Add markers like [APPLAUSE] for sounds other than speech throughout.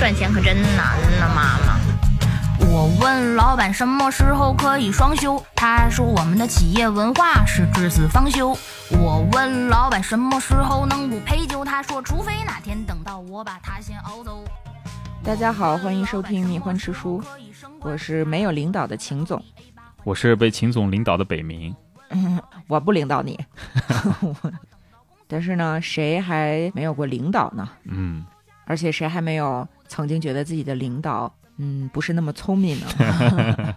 赚钱可真难呐，妈妈。我问老板什么时候可以双休，他说我们的企业文化是至死方休。我问老板什么时候能不陪酒，他说除非哪天等到我把他先熬走。大家好，欢迎收听《蜜獾吃书》，我是没有领导的秦总，我是被秦总领导的北冥。嗯，[LAUGHS] 我不领导你，[LAUGHS] 但是呢，谁还没有过领导呢？嗯，而且谁还没有曾经觉得自己的领导，嗯，不是那么聪明呢？[LAUGHS]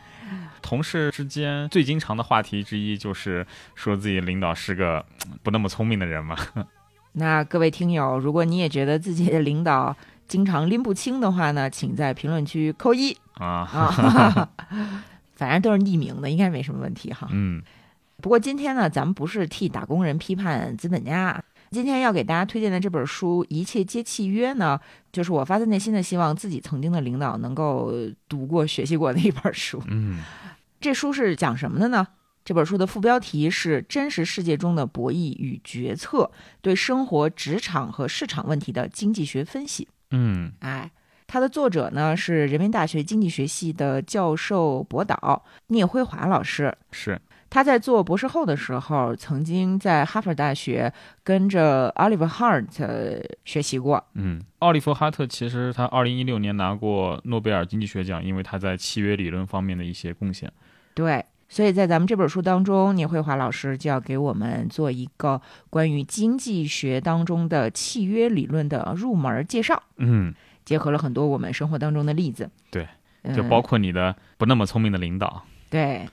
[LAUGHS] 同事之间最经常的话题之一就是说自己领导是个不那么聪明的人嘛。[LAUGHS] 那各位听友，如果你也觉得自己的领导经常拎不清的话呢，请在评论区扣一啊啊，反正都是匿名的，应该没什么问题哈。嗯，不过今天呢，咱们不是替打工人批判资本家。今天要给大家推荐的这本书《一切皆契约》呢，就是我发自内心的希望自己曾经的领导能够读过、学习过的一本书。嗯，[LAUGHS] 这书是讲什么的呢？这本书的副标题是《真实世界中的博弈与决策：对生活、职场和市场问题的经济学分析》。嗯，哎，它的作者呢是人民大学经济学系的教授博导聂辉华老师。是他在做博士后的时候，曾经在哈佛大学跟着 Oliver Hart 学习过。嗯，奥利弗·哈特其实他二零一六年拿过诺贝尔经济学奖，因为他在契约理论方面的一些贡献。对，所以在咱们这本书当中，聂慧华老师就要给我们做一个关于经济学当中的契约理论的入门介绍，嗯，结合了很多我们生活当中的例子。对，嗯就包括你的不那么聪明的领导。对，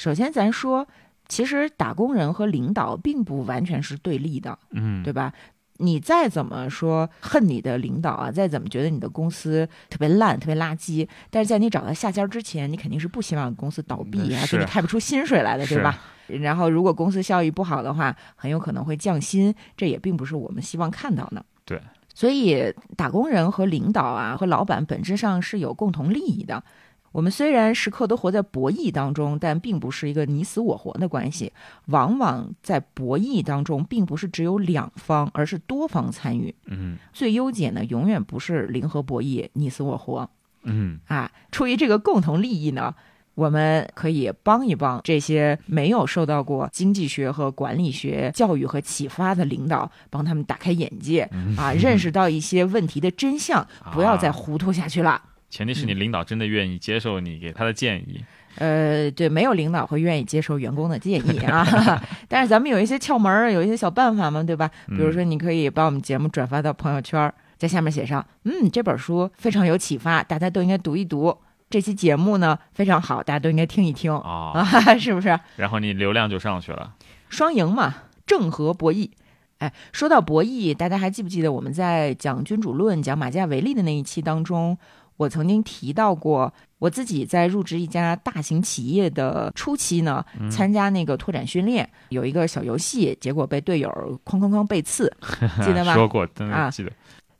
首先咱说，其实打工人和领导并不完全是对立的，嗯，对吧？你再怎么说恨你的领导啊，再怎么觉得你的公司特别烂、特别垃圾，但是在你找到下家之前，你肯定是不希望公司倒闭啊，给你开不出薪水来的，对吧？然后，如果公司效益不好的话，很有可能会降薪，这也并不是我们希望看到的。对，所以打工人和领导啊和老板本质上是有共同利益的。我们虽然时刻都活在博弈当中，但并不是一个你死我活的关系。往往在博弈当中，并不是只有两方，而是多方参与。嗯最优解呢，永远不是零和博弈，你死我活嗯啊。出于这个共同利益呢，我们可以帮一帮这些没有受到过经济学和管理学教育和启发的领导，帮他们打开眼界啊，认识到一些问题的真相，不要再糊涂下去了。前提是你领导真的愿意接受你给他的建议。呃，对，没有领导会愿意接受员工的建议啊。[LAUGHS] 但是咱们有一些窍门儿，有一些小办法嘛，对吧？比如说，你可以把我们节目转发到朋友圈儿，在下面写上“嗯，这本书非常有启发，大家都应该读一读”。这期节目呢非常好，大家都应该听一听哦啊，是不是？然后你流量就上去了。双赢嘛，正和博弈。哎，说到博弈，大家还记不记得我们在讲君主论、讲马加维利的那一期当中，我曾经提到过，我自己在入职一家大型企业的初期呢，参加那个拓展训练，有一个小游戏，结果被队友哐哐哐背刺，记得吗？[LAUGHS] 说过，真啊的记得。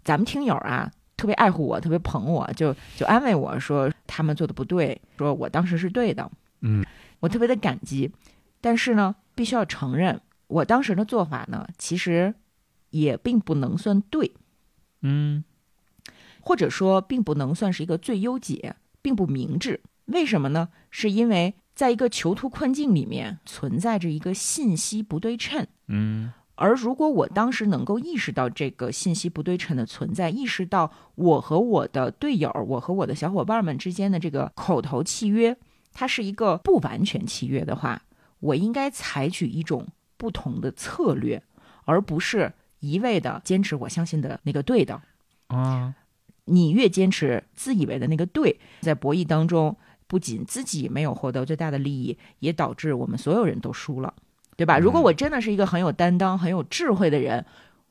咱们听友啊，特别爱护我，特别捧我，就就安慰我说他们做的不对，说我当时是对的，嗯，我特别的感激。但是呢，必须要承认，我当时的做法呢，其实也并不能算对，嗯或者说并不能算是一个最优解，并不明智。为什么呢？是因为在一个囚徒困境里面存在着一个信息不对称。嗯而如果我当时能够意识到这个信息不对称的存在，意识到我和我的队友、我和我的小伙伴们之间的这个口头契约，它是一个不完全契约的话，我应该采取一种不同的策略，而不是一味的坚持我相信的那个对的。啊，你越坚持自以为的那个对，在博弈当中，不仅自己没有获得最大的利益，也导致我们所有人都输了，对吧？如果我真的是一个很有担当、很有智慧的人，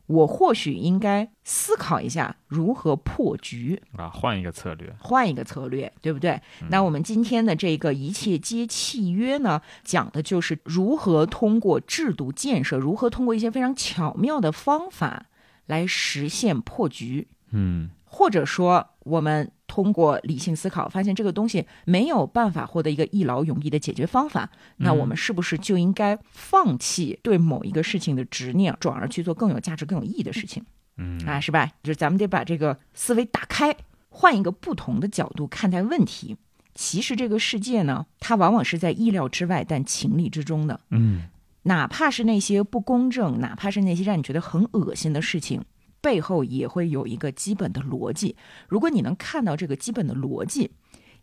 我或许应该思考一下如何破局，啊，换一个策略。换一个策略，对不对？那我们今天的这个一切皆契约呢，讲的就是如何通过制度建设，如何通过一些非常巧妙的方法来实现破局。嗯或者说，我们通过理性思考，发现这个东西没有办法获得一个一劳永逸的解决方法，那我们是不是就应该放弃对某一个事情的执念，转而去做更有价值、更有意义的事情？嗯啊，是吧？就是咱们得把这个思维打开，换一个不同的角度看待问题。其实这个世界呢，它往往是在意料之外，但情理之中的。嗯哪怕是那些不公正，哪怕是那些让你觉得很恶心的事情，背后也会有一个基本的逻辑。如果你能看到这个基本的逻辑，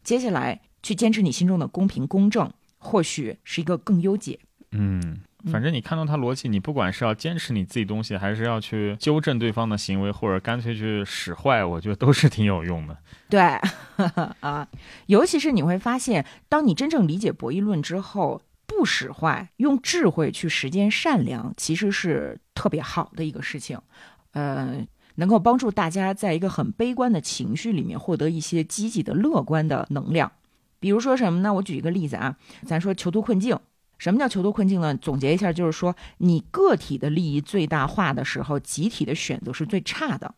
接下来去坚持你心中的公平公正，或许是一个更优解。嗯，反正你看到他逻辑，你不管是要坚持你自己东西，还是要去纠正对方的行为，或者干脆去使坏，我觉得都是挺有用的。对，[LAUGHS] 啊，尤其是你会发现，当你真正理解博弈论之后，不使坏，用智慧去实践善良，其实是特别好的一个事情。呃，能够帮助大家在一个很悲观的情绪里面获得一些积极的、乐观的能量。比如说什么呢？我举一个例子啊，咱说囚徒困境。什么叫囚徒困境呢？总结一下，就是说你个体的利益最大化的时候，集体的选择是最差的。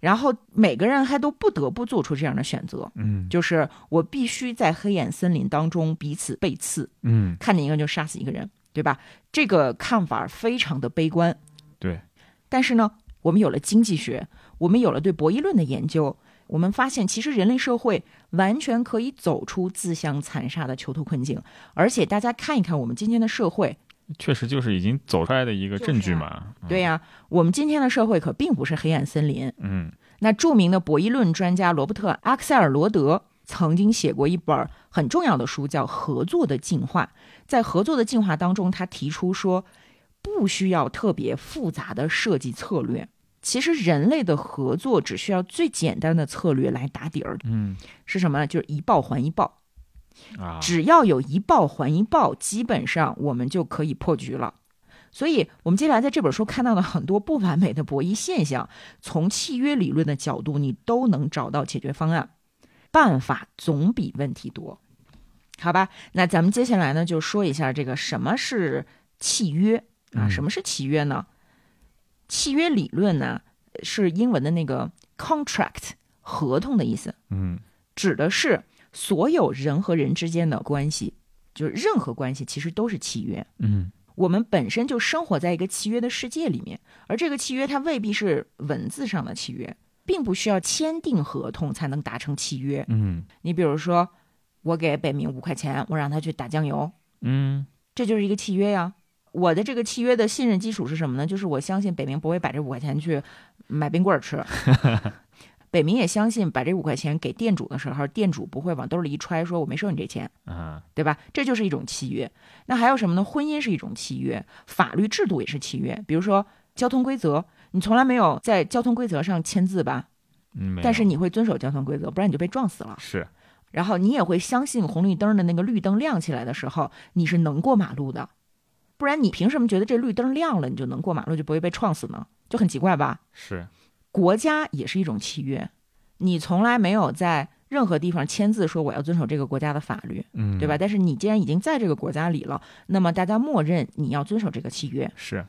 然后每个人还都不得不做出这样的选择，嗯就是我必须在黑暗森林当中彼此背刺，嗯，看见一个就杀死一个人，对吧？这个看法非常的悲观。对，但是呢，我们有了经济学，我们有了对博弈论的研究，我们发现其实人类社会完全可以走出自相残杀的囚徒困境。而且大家看一看我们今天的社会，确实就是已经走出来的一个证据嘛。对呀、我们今天的社会可并不是黑暗森林。嗯那著名的博弈论专家罗伯特·阿克塞尔罗德曾经写过一本很重要的书，叫《合作的进化》。在合作的进化当中，他提出说，不需要特别复杂的设计策略。其实人类的合作只需要最简单的策略来打底儿，嗯是什么呢？就是一报还一报。啊，只要有一报还一报，基本上我们就可以破局了。所以，我们接下来在这本书看到的很多不完美的博弈现象，从契约理论的角度，你都能找到解决方案。办法总比问题多，好吧？那咱们接下来呢，就说一下这个什么是契约啊？嗯什么是契约呢？契约理论呢，是英文的那个 contract 合同的意思。嗯指的是所有人和人之间的关系，就是任何关系其实都是契约。嗯我们本身就生活在一个契约的世界里面，而这个契约它未必是文字上的契约，并不需要签订合同才能达成契约。嗯你比如说，我给北明五块钱，我让他去打酱油，嗯这就是一个契约呀。我的这个契约的信任基础是什么呢？就是我相信北明不会把这五块钱去买冰棍儿吃。[LAUGHS] 北明也相信把这五块钱给店主的时候，店主不会往兜里一揣，说我没收你这钱，啊对吧？这就是一种契约。那还有什么呢？婚姻是一种契约，法律制度也是契约。比如说交通规则，你从来没有在交通规则上签字吧？嗯，但是你会遵守交通规则，不然你就被撞死了。是然后你也会相信红绿灯的那个绿灯亮起来的时候，你是能过马路的，不然你凭什么觉得这绿灯亮了你就能过马路，就不会被撞死呢？就很奇怪吧？是国家也是一种契约，你从来没有在任何地方签字说我要遵守这个国家的法律，嗯对吧？？但是你既然已经在这个国家里了，那么大家默认你要遵守这个契约。是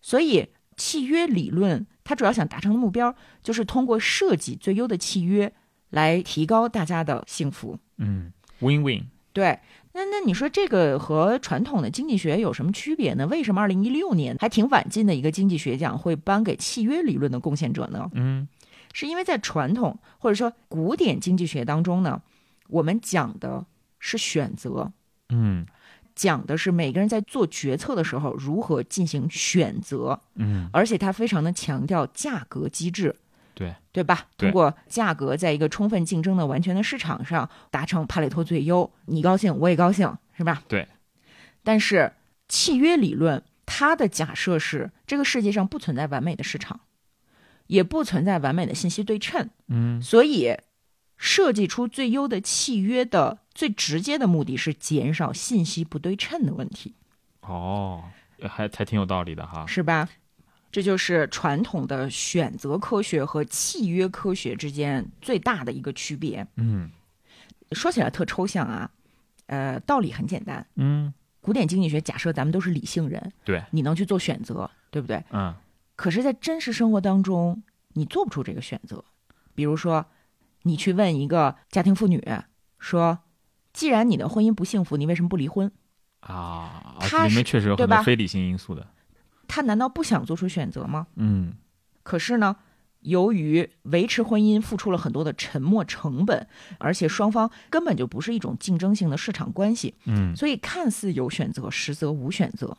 所以契约理论它主要想达成的目标，就是通过设计最优的契约来提高大家的幸福。嗯，win win 对，那那你说这个和传统的经济学有什么区别呢？为什么二零一六年还挺晚进的一个经济学奖会颁给契约理论的贡献者呢？嗯是因为在传统或者说古典经济学当中呢，我们讲的是选择，嗯讲的是每个人在做决策的时候如何进行选择，嗯而且它非常的强调价格机制。对对吧？通过价格，在一个充分竞争的完全的市场上达成帕累托最优，你高兴我也高兴，是吧？对。但是契约理论它的假设是，这个世界上不存在完美的市场，也不存在完美的信息对称，嗯所以设计出最优的契约的最直接的目的是减少信息不对称的问题，哦，还还挺有道理的哈。是吧？这就是传统的选择科学和契约科学之间最大的一个区别。嗯说起来特抽象啊，呃，道理很简单。嗯古典经济学假设咱们都是理性人，对，你能去做选择，对不对？嗯可是，在真实生活当中，你做不出这个选择。比如说，你去问一个家庭妇女说：“既然你的婚姻不幸福，你为什么不离婚啊，他里面确实有很多非理性因素的。？”她难道不想做出选择吗？嗯可是呢，由于维持婚姻付出了很多的沉没成本，而且双方根本就不是一种竞争性的市场关系，嗯所以看似有选择，实则无选择。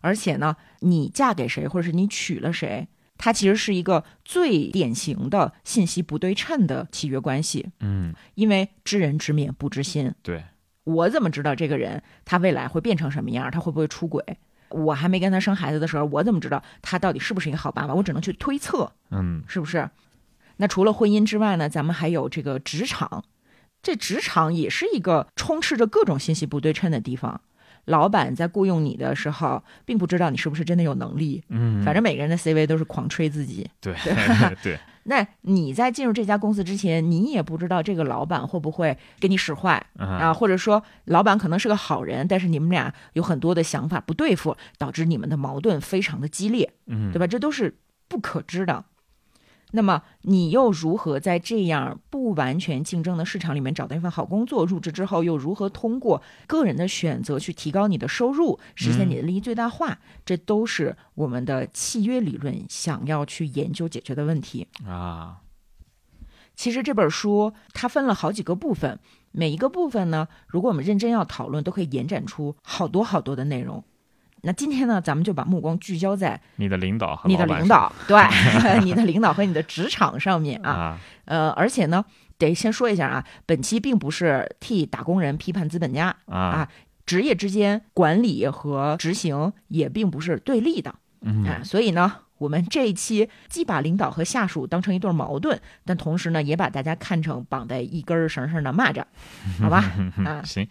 而且呢，你嫁给谁，或者是你娶了谁，它其实是一个最典型的信息不对称的契约关系，嗯，因为知人知面不知心。对，我怎么知道这个人他未来会变成什么样？他会不会出轨？我还没跟他生孩子的时候，我怎么知道他到底是不是一个好爸爸？我只能去推测，嗯是不是？那除了婚姻之外呢，咱们还有这个职场，这职场也是一个充斥着各种信息不对称的地方。老板在雇佣你的时候，并不知道你是不是真的有能力，嗯，反正每个人的 CV 都是狂吹自己。对 [LAUGHS] 对，那你在进入这家公司之前，你也不知道这个老板会不会给你使坏，啊，啊，或者说老板可能是个好人，但是你们俩有很多的想法不对付，导致你们的矛盾非常的激烈，嗯，对吧？这都是不可知的。那么你又如何在这样不完全竞争的市场里面找到一份好工作？入职之后又如何通过个人的选择去提高你的收入，实现你的利益最大化？这都是我们的契约理论想要去研究解决的问题。啊，其实这本书它分了好几个部分，每一个部分呢，如果我们认真要讨论，都可以延展出好多好多的内容。那今天呢，咱们就把目光聚焦在你的领导和你的领导，[LAUGHS] 对，[LAUGHS] 你的领导和你的职场上面啊。啊，呃，而且呢，得先说一下啊，本期并不是替打工人批判资本家，啊啊职业之间管理和执行也并不是对立的。嗯啊，所以呢，我们这一期既把领导和下属当成一对矛盾，但同时呢，也把大家看成绑在一根绳上的蚂蚱，好吧？[LAUGHS] 啊，行，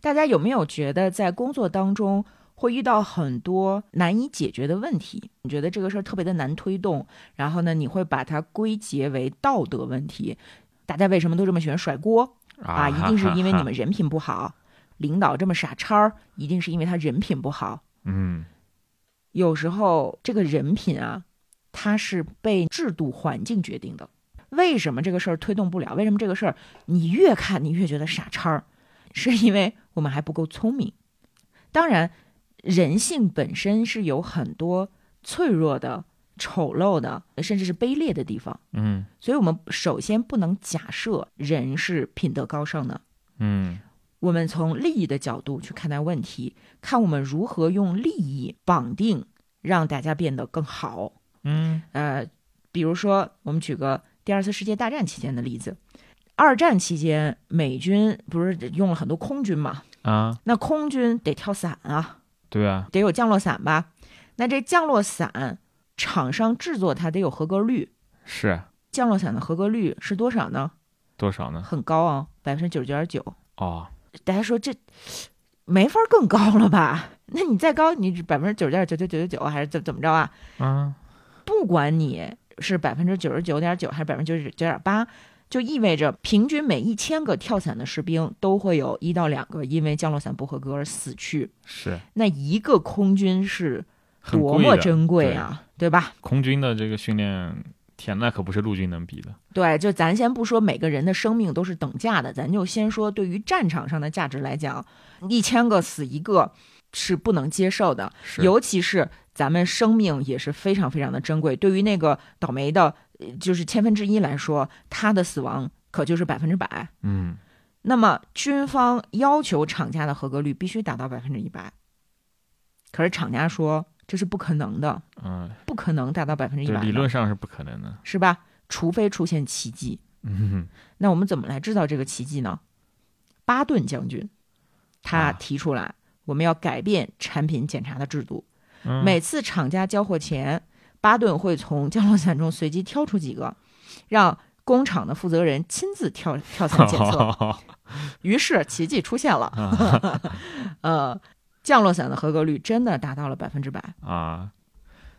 大家有没有觉得在工作当中会遇到很多难以解决的问题？你觉得这个事儿特别的难推动，然后呢，你会把它归结为道德问题？大家为什么都这么喜欢甩锅啊？一定是因为你们人品不好。领导这么傻叉儿，一定是因为他人品不好。嗯有时候这个人品啊，它是被制度环境决定的。为什么这个事儿推动不了？为什么这个事儿你越看你越觉得傻叉儿？是因为我们还不够聪明。当然，人性本身是有很多脆弱的、丑陋的，甚至是卑劣的地方。嗯所以，我们首先不能假设人是品德高尚的。嗯我们从利益的角度去看待问题，看我们如何用利益绑定，让大家变得更好。嗯呃，比如说，我们举个第二次世界大战期间的例子。二战期间，美军不是用了很多空军嘛？啊，那空军得跳伞啊，对啊，得有降落伞吧？那这降落伞厂商制作它得有合格率，是降落伞的合格率是多少呢？多少呢？很高啊，百分之九十九点九。哦，大家说这没法更高了吧？[LAUGHS] 那你再高，你百分之九十点九九九九九还是怎怎么着啊？啊，不管你是百分之九十九点九还是百分之九十九点八，就意味着平均每一千个跳伞的士兵都会有一到两个因为降落伞不合格而死去。是那一个空军是多么珍贵啊，对吧？空军的这个训练，天，那可不是陆军能比的。对，就咱先不说每个人的生命都是等价的，咱就先说对于战场上的价值来讲，一千个死一个是不能接受的，尤其是咱们生命也是非常非常的珍贵。对于那个倒霉的，呃就是千分之一来说，他的死亡可就是百分之百。嗯那么军方要求厂家的合格率必须达到百分之一百，可是厂家说这是不可能的，嗯，不可能达到百分之一，百，理论上是不可能的。是吧？除非出现奇迹。嗯那我们怎么来制造这个奇迹呢？巴顿将军他啊提出来，我们要改变产品检查的制度。嗯，每次厂家交货前，巴顿会从降落伞中随机挑出几个，让工厂的负责人亲自跳跳伞检测。[LAUGHS] 于是奇迹出现了，[LAUGHS] 呃，降落伞的合格率真的达到了百分之百。啊，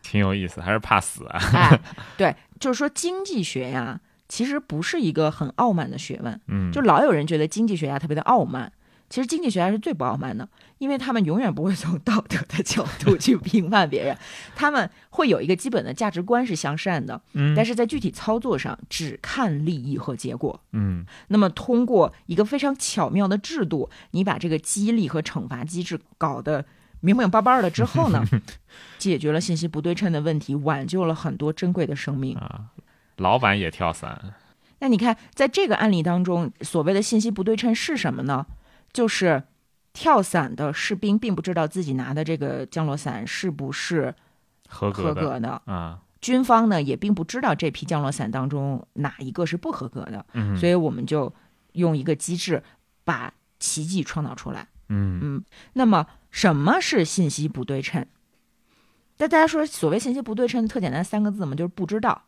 挺有意思，还是怕死啊。哎，[LAUGHS] 对，就是说经济学呀，其实不是一个很傲慢的学问。嗯，就老有人觉得经济学家特别的傲慢，其实经济学家是最不傲慢的，因为他们永远不会从道德的角度 [LAUGHS] 去评判别人，他们会有一个基本的价值观是向善的，嗯，但是在具体操作上只看利益和结果。嗯那么通过一个非常巧妙的制度，你把这个激励和惩罚机制搞得明明白白的之后呢，[LAUGHS] 解决了信息不对称的问题，挽救了很多珍贵的生命。啊，老板也跳伞，那你看，在这个案例当中，所谓的信息不对称是什么呢？就是跳伞的士兵并不知道自己拿的这个降落伞是不是合格的。合格的，啊，军方呢也并不知道这批降落伞当中哪一个是不合格的，嗯，所以我们就用一个机制把奇迹创造出来。嗯。嗯，那么什么是信息不对称？那大家说，所谓信息不对称，特简单三个字嘛，就是不知道。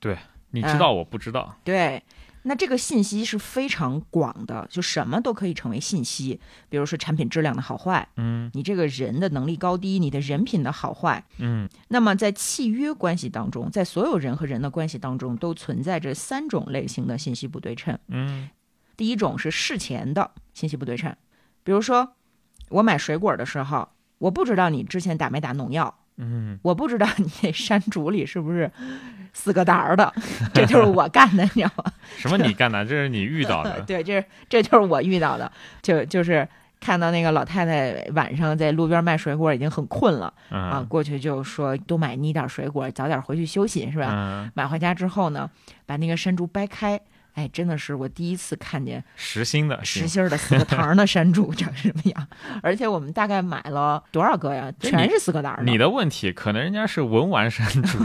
对你知道我不知道，对，那这个信息是非常广的，就什么都可以成为信息，比如说产品质量的好坏，嗯你这个人的能力高低，你的人品的好坏。嗯那么在契约关系当中，在所有人和人的关系当中，都存在着三种类型的信息不对称。嗯第一种是事前的信息不对称，比如说我买水果的时候，我不知道你之前打没打农药，嗯我不知道你那山竹里是不是四个胆儿的，这就是我干的，你知道吗？什么你干的？这是你遇到的，[LAUGHS] 对，这是这就是我遇到的，就就是看到那个老太太晚上在路边卖水果，已经很困了啊，嗯过去就说多买你点水果，早点回去休息，是吧？嗯，买回家之后呢，把那个山竹掰开，哎，真的是我第一次看见实心的，实心儿的四个糖儿的山竹长什么样，而且我们大概买了多少个呀？全是四个胆儿的。你的问题可能人家是文玩山竹，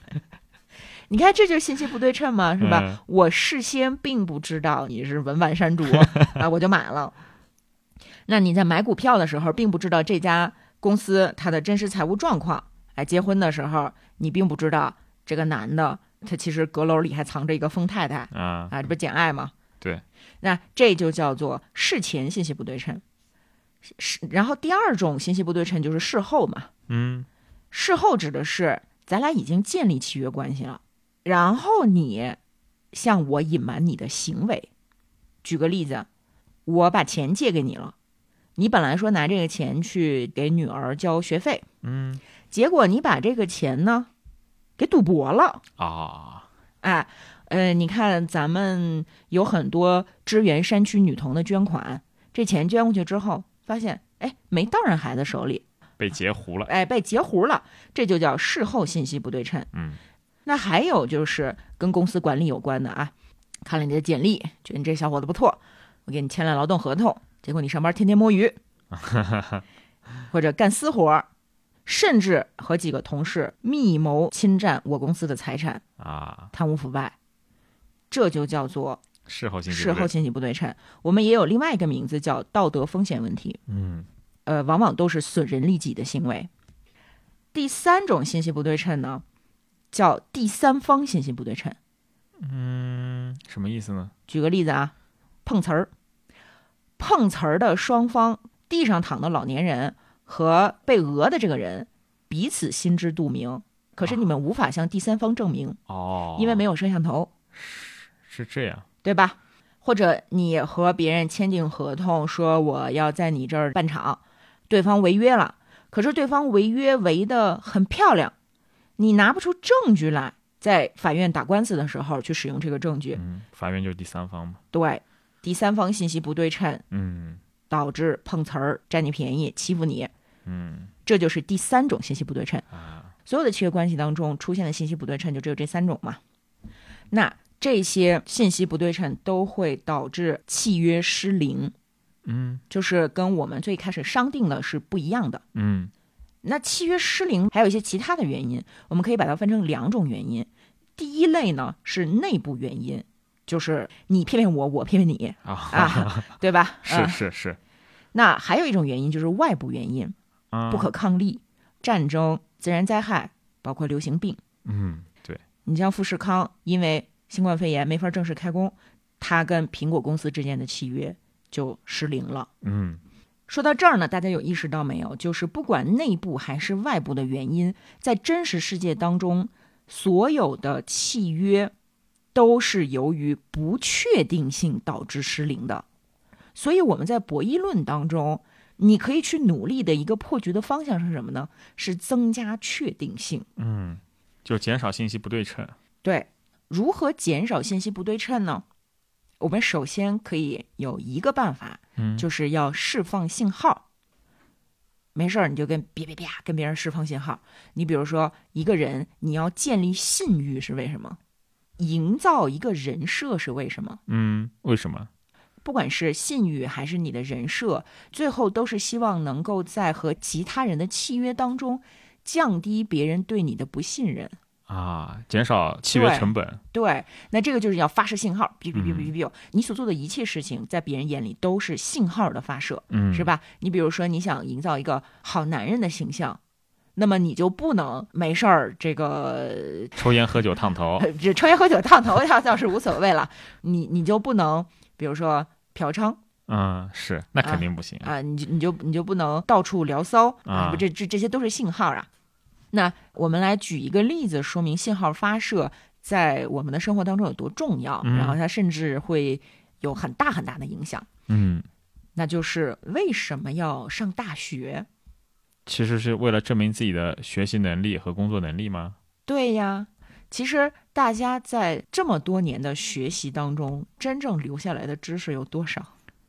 [LAUGHS] 你看，这就是信息不对称嘛，是吧？嗯我事先并不知道你是文玩山竹 [LAUGHS] 啊，我就买了。那你在买股票的时候，并不知道这家公司它的真实财务状况。哎，结婚的时候，你并不知道这个男的他其实阁楼里还藏着一个疯太太啊，啊，这不是简爱吗？对，那这就叫做事前信息不对称。是，然后第二种信息不对称就是事后嘛。嗯事后指的是咱俩已经建立契约关系了，然后你向我隐瞒你的行为。举个例子，我把钱借给你了，你本来说拿这个钱去给女儿交学费，嗯结果你把这个钱呢给赌博了。啊，哎，呃，你看咱们有很多支援山区女童的捐款，这钱捐过去之后，发现哎没到人孩子手里，被截胡了，哎被截胡了，这就叫事后信息不对称。嗯。那还有就是跟公司管理有关的啊，看了你的简历，觉得你这小伙子不错，我给你签了劳动合同，结果你上班天天摸鱼，[LAUGHS] 或者干私活儿，甚至和几个同事密谋侵占我公司的财产，啊，贪污腐败，这就叫做事后信息事后信息不对称。我们也有另外一个名字叫道德风险问题，嗯呃，往往都是损人利己的行为。第三种信息不对称呢，叫第三方信息不对称。嗯，什么意思呢？举个例子啊，碰瓷儿，碰瓷儿的双方，地上躺的老年人和被讹的这个人彼此心知肚明，可是你们无法向第三方证明，哦，因为没有摄像头，是这样，对吧？或者你和别人签订合同，说我要在你这儿办厂，对方违约了，可是对方违约违的很漂亮，你拿不出证据来，在法院打官司的时候去使用这个证据，嗯，法院就是第三方嘛，对，第三方信息不对称，嗯。导致碰瓷儿、占你便宜、欺负你，嗯这就是第三种信息不对称。啊，所有的契约关系当中出现的信息不对称就只有这三种嘛。那这些信息不对称都会导致契约失灵，嗯就是跟我们最开始商定的是不一样的。嗯那契约失灵还有一些其他的原因，我们可以把它分成两种原因。第一类呢是内部原因，就是你骗骗我，我骗骗你啊，啊，对吧？[LAUGHS] 是嗯是是，那还有一种原因就是外部原因，啊不可抗力、战争、自然灾害，包括流行病。嗯，对，你像富士康，因为新冠肺炎没法正式开工，它跟苹果公司之间的契约就失灵了。嗯说到这儿呢，大家有意识到没有？就是不管内部还是外部的原因，在真实世界当中，所有的契约都是由于不确定性导致失灵的。所以我们在博弈论当中，你可以去努力的一个破局的方向是什么呢？是增加确定性。嗯，就减少信息不对称，对，如何减少信息不对称呢？我们首先可以有一个办法，嗯就是要释放信号。没事儿你就跟别别别跟别人释放信号。你比如说一个人，你要建立信誉是为什么？营造一个人设是为什么？嗯，为什么？不管是信誉还是你的人设，最后都是希望能够在和其他人的契约当中降低别人对你的不信任。啊，减少契约成本。对，那这个就是要发射信号，哔哔哔嗯哔哔哔，你所做的一切事情，在别人眼里都是信号的发射，嗯，是？吧？你比如说，你想营造一个好男人的形象，那么你就不能没事儿这个抽烟喝酒烫头。这抽烟喝酒烫头 [LAUGHS] 倒倒是无所谓了，你你就不能，比如说嫖娼嗯，是，那肯定不行。啊，你就你就你就不能到处聊骚啊不这这这些都是信号啊。那我们来举一个例子，说明信号发射在我们的生活当中有多重要，嗯然后它甚至会有很大很大的影响。嗯，那就是为什么要上大学？其实是为了证明自己的学习能力和工作能力吗？对呀，其实大家在这么多年的学习当中，真正留下来的知识有多少？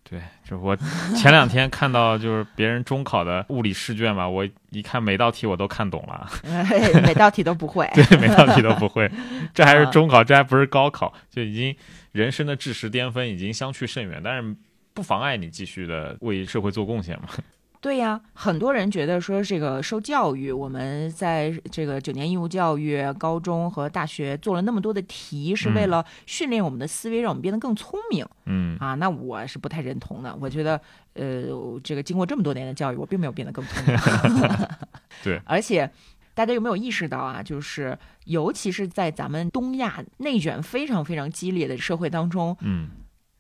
对，就我前两天看到就是别人中考的物理试卷嘛，我一看每道题我都看懂了，[LAUGHS] 每道题都不会。对，每道题都不会。[LAUGHS] 这还是啊中考，这还不是高考，就已经人生的知识巅峰已经相去甚远，但是不妨碍你继续的为社会做贡献嘛。对呀，很多人觉得说这个受教育，我们在这个九年义务教育、高中和大学做了那么多的题，是为嗯了训练我们的思维，让我们变得更聪明嗯啊。那我是不太认同的。我觉得，呃，这个经过这么多年的教育，我并没有变得更聪明。[LAUGHS] [LAUGHS] 对，而且。大家有没有意识到啊？就是尤其是在咱们东亚内卷非常非常激烈的社会当中，嗯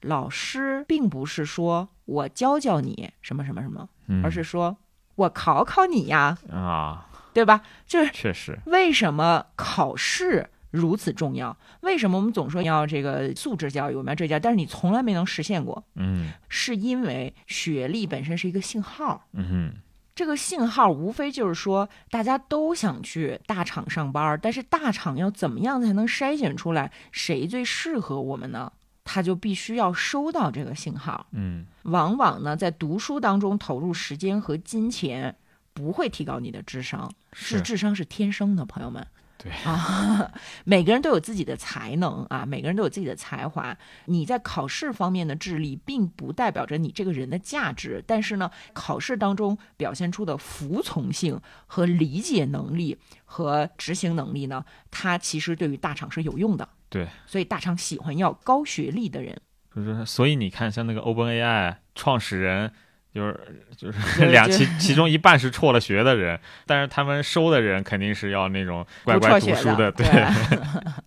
老师并不是说我教教你什么什么什么，嗯，而是说我考考你呀，啊，对吧？这是确实，为什么考试如此重要？为什么我们总说要这个素质教育，我们要这教，但是你从来没能实现过？嗯是因为学历本身是一个信号，嗯哼，这个信号无非就是说大家都想去大厂上班，但是大厂要怎么样才能筛选出来谁最适合我们呢？他就必须要收到这个信号。嗯往往呢，在读书当中投入时间和金钱，不会提高你的智商，是是智商是天生的，朋友们。对啊，[LAUGHS] 每个人都有自己的才能啊，每个人都有自己的才华。你在考试方面的智力，并不代表着你这个人的价值，但是呢，考试当中表现出的服从性和理解能力和执行能力呢，它其实对于大厂是有用的。对，所以大厂喜欢要高学历的人。就是所以你看，像那个 OpenAI 创始人。就是就是对 [LAUGHS] 两其其中一半是辍了学的人，但是他们收的人肯定是要那种乖乖读书的，对，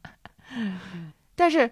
[LAUGHS] 但是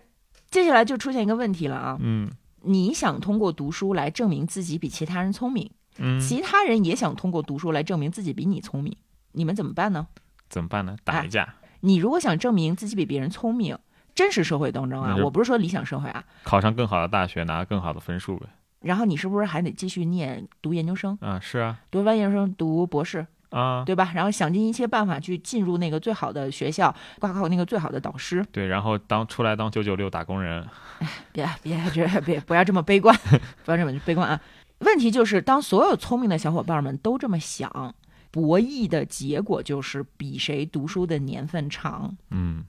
接下来就出现一个问题了啊！嗯你想通过读书来证明自己比其他人聪明，嗯，其他人也想通过读书来证明自己比你聪明，你们怎么办呢？怎么办呢？打一架，你如果想证明自己比别人聪明，真实社会当中啊我不是说理想社会啊，考上更好的大学，拿更好的分数呗。然后你是不是还得继续念读研究生，啊，是啊，读完研究生读博士，啊，对吧？然后想尽一切办法去进入那个最好的学校，挂靠那个最好的导师。对，然后当出来当九九六打工人，别别这别不要这么悲观，[LAUGHS] 不要这么悲观啊！问题就是，当所有聪明的小伙伴们都这么想，博弈的结果就是比谁读书的年份长。嗯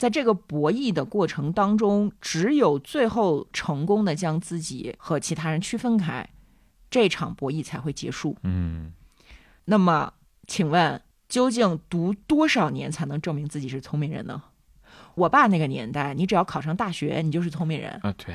在这个博弈的过程当中，只有最后成功的将自己和其他人区分开，这场博弈才会结束。嗯，那么，请问，究竟读多少年才能证明自己是聪明人呢？我爸那个年代，你只要考上大学，你就是聪明人，啊，对，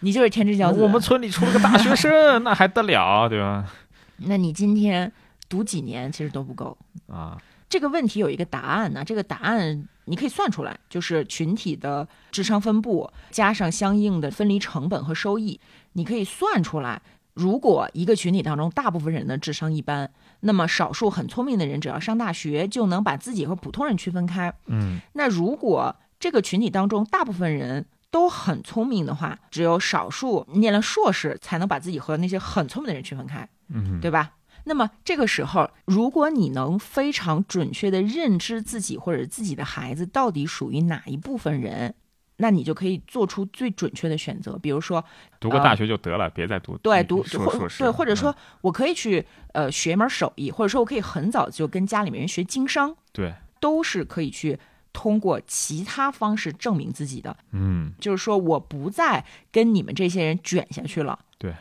你就是天之骄子。我们村里出了个大学生，[LAUGHS] 那还得了，对吧？那你今天读几年其实都不够。啊，这个问题有一个答案呢，这个答案你可以算出来，就是群体的智商分布加上相应的分离成本和收益，你可以算出来。如果一个群体当中大部分人的智商一般，那么少数很聪明的人只要上大学就能把自己和普通人区分开。嗯那如果这个群体当中大部分人都很聪明的话，只有少数念了硕士才能把自己和那些很聪明的人区分开。嗯，对吧？那么这个时候，如果你能非常准确的认知自己或者自己的孩子到底属于哪一部分人，那你就可以做出最准确的选择。比如说，读个大学就得了，别再读对读或对，或者嗯。说我可以去呃学一门手艺，或者说我可以很早就跟家里面人学经商，对，都是可以去通过其他方式证明自己的。嗯，就是说我不再跟你们这些人卷下去了，对，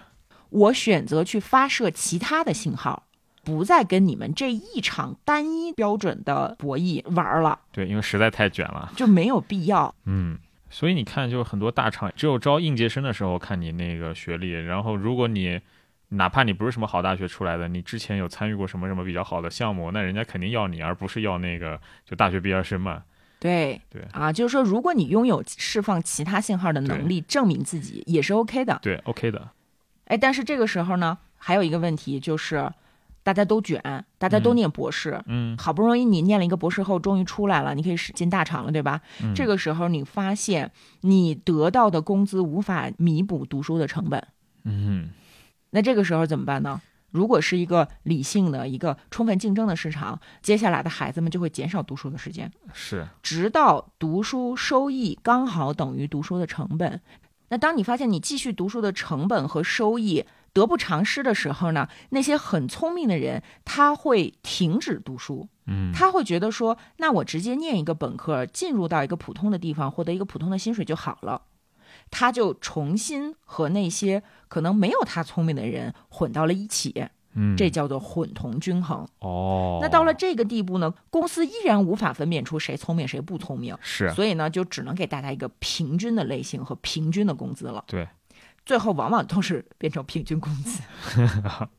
我选择去发射其他的信号，不再跟你们这一场单一标准的博弈玩了，对，因为实在太卷了，就没有必要。嗯。所以你看，就很多大厂只有招应届生的时候看你那个学历，然后如果你哪怕你不是什么好大学出来的，你之前有参与过什么什么比较好的项目，那人家肯定要你，而不是要那个就大学毕业生嘛。对对啊，就是说，如果你拥有释放其他信号的能力，证明自己也是 OK 的。对，OK 的，哎，但是这个时候呢，还有一个问题就是，大家都卷，大家都嗯念博士，嗯，好不容易你念了一个博士后，终于出来了，你可以使进大厂了，对吧？嗯这个时候你发现你得到的工资无法弥补读书的成本，嗯，那这个时候怎么办呢？如果是一个理性的、一个充分竞争的市场，接下来的孩子们就会减少读书的时间，是，直到读书收益刚好等于读书的成本。那当你发现你继续读书的成本和收益得不偿失的时候呢，那些很聪明的人他会停止读书，嗯，他会觉得说，那我直接念一个本科，进入到一个普通的地方，获得一个普通的薪水就好了。他就重新和那些可能没有他聪明的人混到了一起，嗯，这叫做混同均衡。哦，那到了这个地步呢，公司依然无法分辨出谁聪明谁不聪明，是，所以呢，就只能给大家一个平均的类型和平均的工资了。对，最后往往都是变成平均工资。[LAUGHS]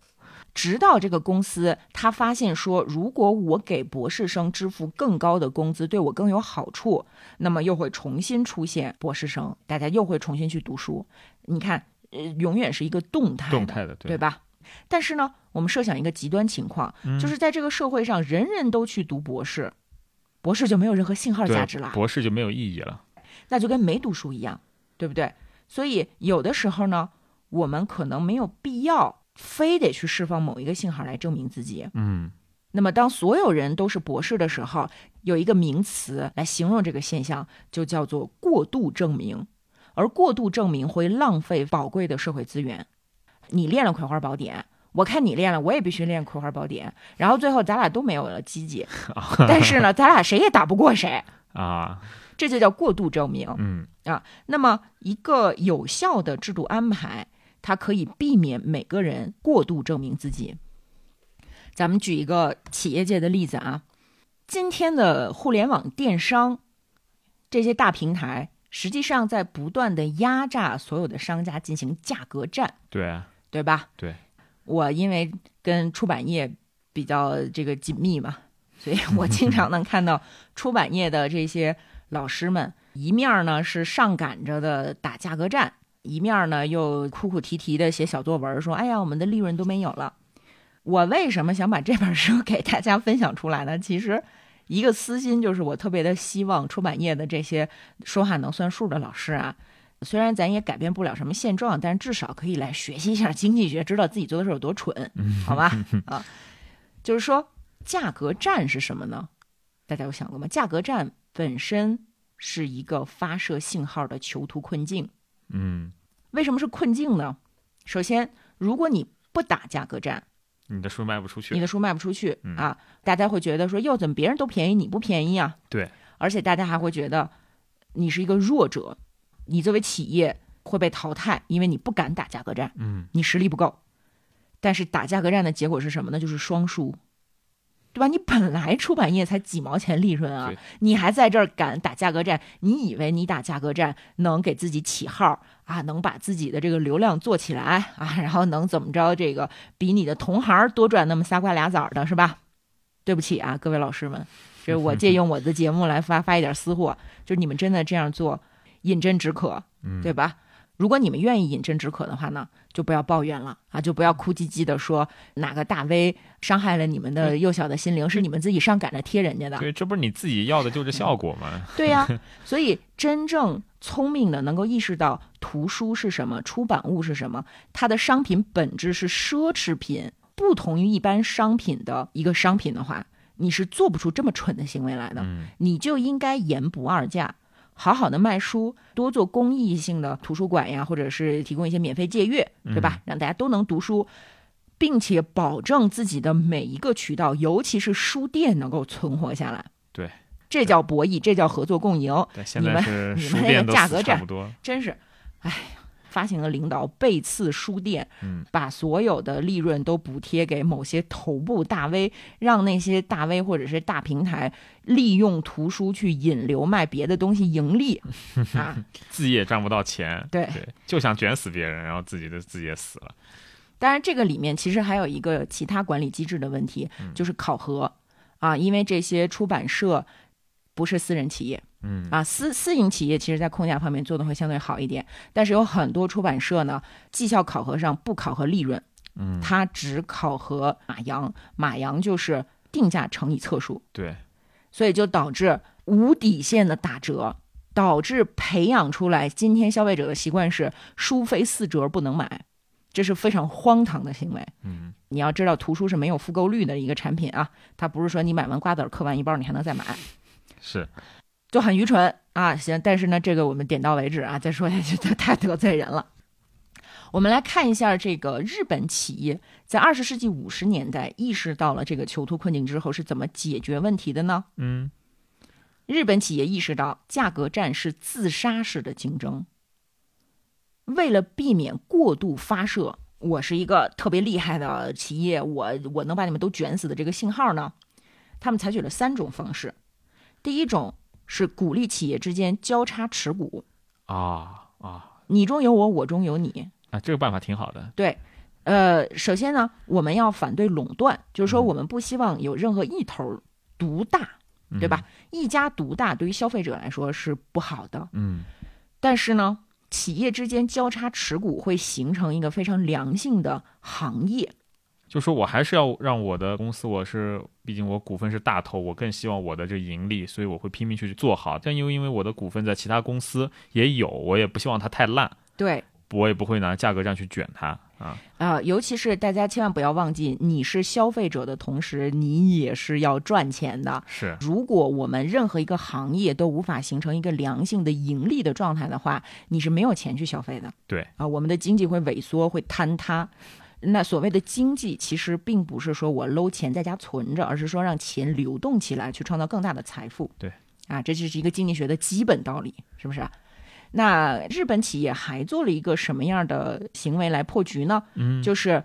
直到这个公司他发现说，如果我给博士生支付更高的工资，对我更有好处，那么又会重新出现博士生，大家又会重新去读书。你看，呃，永远是一个动态的，动态的，对吧？但是呢，我们设想一个极端情况，嗯就是在这个社会上，人人都去读博士，博士就没有任何信号价值了。博士就没有意义了。那就跟没读书一样，对不对？所以有的时候呢，我们可能没有必要非得去释放某一个信号来证明自己。嗯，那么，当所有人都是博士的时候，有一个名词来形容这个现象，就叫做过度证明。而过度证明会浪费宝贵的社会资源。你练了葵花宝典，我看你练了，我也必须练葵花宝典，然后最后咱俩都没有了积极，[LAUGHS] 但是呢，咱俩谁也打不过谁，啊，这就叫过度证明。嗯，那么，一个有效的制度安排，它可以避免每个人过度证明自己。咱们举一个企业界的例子啊，今天的互联网电商这些大平台，实际上在不断的压榨所有的商家进行价格战，对啊，对吧？对，我因为跟出版业比较这个紧密嘛，[LAUGHS] 所以我经常能看到出版业的这些老师们，一面儿呢是上赶着的打价格战，一面儿呢又哭哭啼啼的写小作文，说：“哎呀，我们的利润都没有了。”我为什么想把这本书给大家分享出来呢？其实，一个私心就是我特别的希望出版业的这些说话能算数的老师啊，虽然咱也改变不了什么现状，但至少可以来学习一下经济学，知道自己做的事有多蠢，好吧？[LAUGHS] 啊，就是说价格战是什么呢？大家有想过吗？价格战本身是一个发射信号的囚徒困境。嗯，为什么是困境呢？首先，如果你不打价格战，你的书卖不出去你，的书卖不出去、嗯啊，大家会觉得说，哟，怎么别人都便宜，你不便宜啊？对，而且大家还会觉得你是一个弱者，你作为企业会被淘汰，因为你不敢打价格战，嗯，你实力不够。但是打价格战的结果是什么呢？就是双输，对吧？你本来出版业才几毛钱利润啊，你还在这儿敢打价格战，你以为你打价格战能给自己起号啊，能把自己的这个流量做起来啊，然后能怎么着？这个比你的同行多赚那么仨瓜俩枣的是吧？对不起啊，各位老师们，这是我借用我的节目来发发一点私货，就是你们真的这样做，饮鸩止渴，嗯对吧？如果你们愿意饮鸩止渴的话呢，就不要抱怨了啊，就不要哭唧唧的说哪个大 V 伤害了你们的幼小的心灵，是你们自己上赶着贴人家的。对，这不是你自己要的就是效果吗？[LAUGHS] 对呀、所以真正聪明的能够意识到图书是什么，出版物是什么，它的商品本质是奢侈品，不同于一般商品的一个商品的话，你是做不出这么蠢的行为来的。嗯，你就应该言不二价，好好的卖书，多做公益性的图书馆呀，或者是提供一些免费借阅，对吧？让大家都能读书，并且保证自己的每一个渠道，尤其是书店能够存活下来。对，这叫博弈，这叫合作共赢。对，现在你们是你们那个价格战。真是，哎呀，发行的领导背刺书店，嗯，把所有的利润都补贴给某些头部大 V，让那些大 V 或者是大平台利用图书去引流卖别的东西盈利。[LAUGHS] 啊。自己也赚不到钱，对。对，就想卷死别人，然后自己的自己也死了。当然，这个里面其实还有一个其他管理机制的问题，嗯。就是考核啊，因为这些出版社不是私人企业，嗯。啊，私私营企业其实在控价方面做的会相对好一点，但是有很多出版社呢，绩效考核上不考核利润，嗯，它只考核马洋，马洋就是定价乘以册数，对，所以就导致无底线的打折，导致培养出来今天消费者的习惯是书非四折不能买，这是非常荒唐的行为。嗯。你要知道，图书是没有复购率的一个产品啊，它不是说你买完瓜子儿嗑完一包你还能再买，是，就很愚蠢啊。行，但是呢，这个我们点到为止啊，再说下去这太得罪人了。我们来看一下这个日本企业在二十世纪五十年代意识到了这个囚徒困境之后是怎么解决问题的呢？嗯日本企业意识到价格战是自杀式的竞争，为了避免过度发射“我是一个特别厉害的企业，我我能把你们都卷死”的这个信号呢，他们采取了三种方式。第一种是鼓励企业之间交叉持股，啊啊你中有我，我中有你。啊，这个办法挺好的。对，呃，首先呢，我们要反对垄断，就是说嗯我们不希望有任何一头独大，对吧？一家独大对于消费者来说是不好的。嗯？但是呢，企业之间交叉持股会形成一个非常良性的行业。嗯，就说我还是要让我的公司，我是毕竟我股份是大头，我更希望我的这盈利，所以我会拼命去做好。但又因为我的股份在其他公司也有，我也不希望它太烂，对，我也不会拿价格战去卷它啊。啊、尤其是大家千万不要忘记，你是消费者的同时，你也是要赚钱的。是，如果我们任何一个行业都无法形成一个良性的盈利的状态的话，你是没有钱去消费的。对啊，我们的经济会萎缩，会坍塌。那所谓的经济，其实并不是说我搂钱在家存着，而是说让钱流动起来，去创造更大的财富。对，啊，这就是一个经济学的基本道理，是不是？那日本企业还做了一个什么样的行为来破局呢？嗯，就是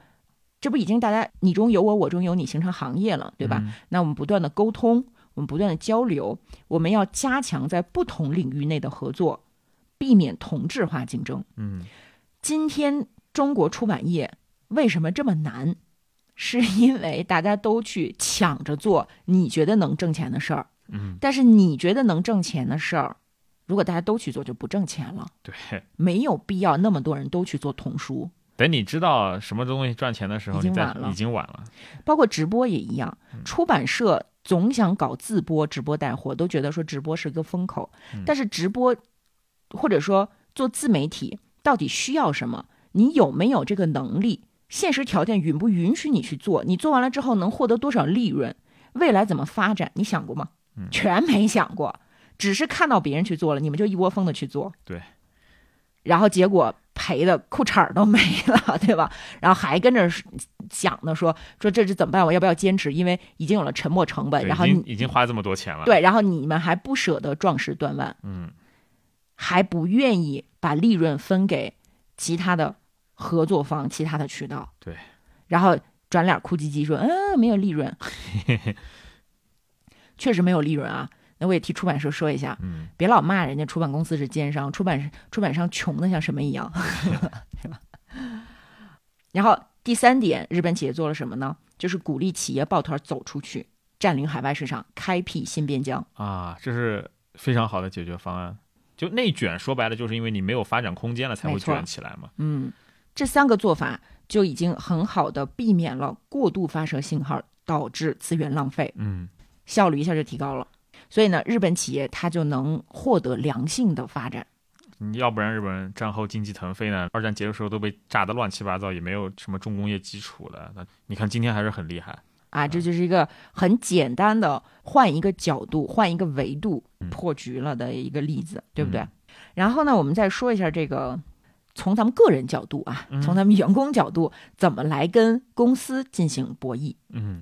这不已经大家你中有我，我中有你，形成行业了，对吧？嗯那我们不断的沟通，我们不断的交流，我们要加强在不同领域内的合作，避免同质化竞争。嗯今天中国出版业为什么这么难？是因为大家都去抢着做你觉得能挣钱的事儿，嗯，但是你觉得能挣钱的事儿，如果大家都去做，就不挣钱了。对。没有必要那么多人都去做童书，等你知道什么东西赚钱的时候，已经晚了已经晚了。包括直播也一样。出版社总想搞自播、直播带货，都觉得说直播是个风口，嗯但是直播或者说做自媒体到底需要什么？你有没有这个能力？现实条件允不允许你去做？你做完了之后能获得多少利润？未来怎么发展？你想过吗？嗯全没想过，只是看到别人去做了，你们就一窝蜂的去做。对。然后结果赔的裤衩儿都没了，[LAUGHS] 对吧？然后还跟着想呢，说说这是怎么办？我要不要坚持？因为已经有了沉没成本，然后你已经已经花这么多钱了。，对，然后你们还不舍得壮士断腕，嗯，还不愿意把利润分给其他的合作方、其他的渠道。对，然后转脸哭唧唧说：“嗯，没有利润，[LAUGHS] 确实没有利润啊。”那我也替出版社说一下，嗯，别老骂人家出版公司是奸商，出版出版商穷的像什么一样，[LAUGHS] [LAUGHS] 是吧？然后第三点，日本企业做了什么呢？就是鼓励企业抱团走出去，占领海外市场，开辟新边疆。啊，这是非常好的解决方案。就内卷，说白了就是因为你没有发展空间了，才会卷起来嘛。嗯，这三个做法就已经很好的避免了过度发射信号导致资源浪费，嗯，效率一下就提高了。所以呢，日本企业它就能获得良性的发展。你要不然日本战后经济腾飞呢？二战结束时候都被炸得乱七八糟，也没有什么重工业基础了。那你看今天还是很厉害。啊，这就是一个很简单的换一个角度、换一个维度嗯破局了的一个例子，对不对？嗯然后呢，我们再说一下这个。从咱们个人角度啊，嗯从咱们员工角度，怎么来跟公司进行博弈？嗯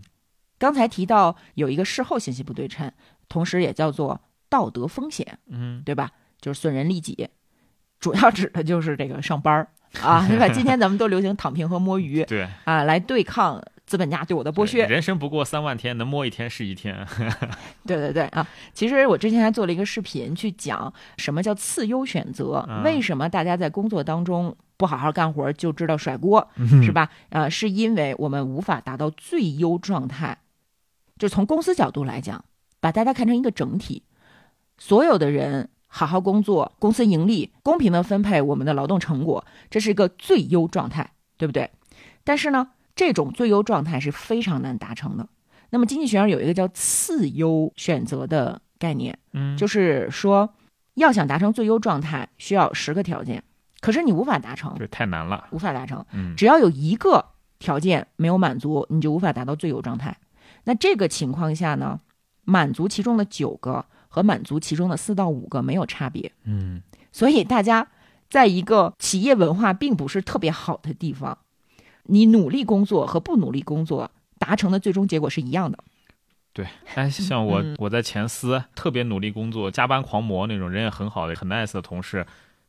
刚才提到有一个事后信息不对称，同时也叫做道德风险，嗯对吧？就是损人利己，主要指的就是这个上班儿啊，[LAUGHS] 对吧？今天咱们都流行躺平和摸鱼对，啊，来对抗资本家对我的剥削。人生不过三万天，能摸一天是一天。[LAUGHS] 对对对啊！其实我之前还做了一个视频，去讲什么叫次优选择，嗯为什么大家在工作当中不好好干活就知道甩锅，是吧？呃，是因为我们无法达到最优状态。就从公司角度来讲，把大家看成一个整体，所有的人好好工作，公司盈利，公平的分配我们的劳动成果，这是一个最优状态，对不对？但是呢，这种最优状态是非常难达成的。那么经济学上有一个叫次优选择的概念，嗯，就是说，要想达成最优状态，需要十个条件，可是你无法达成，这，太难了。无法达成。嗯只要有一个条件没有满足，你就无法达到最优状态。那这个情况下呢，满足其中的九个和满足其中的四到五个没有差别。嗯所以大家在一个企业文化并不是特别好的地方，你努力工作和不努力工作达成的最终结果是一样的。对，但像我，嗯我在前司特别努力工作、加班狂魔那种人也很好的、很 nice 的同事，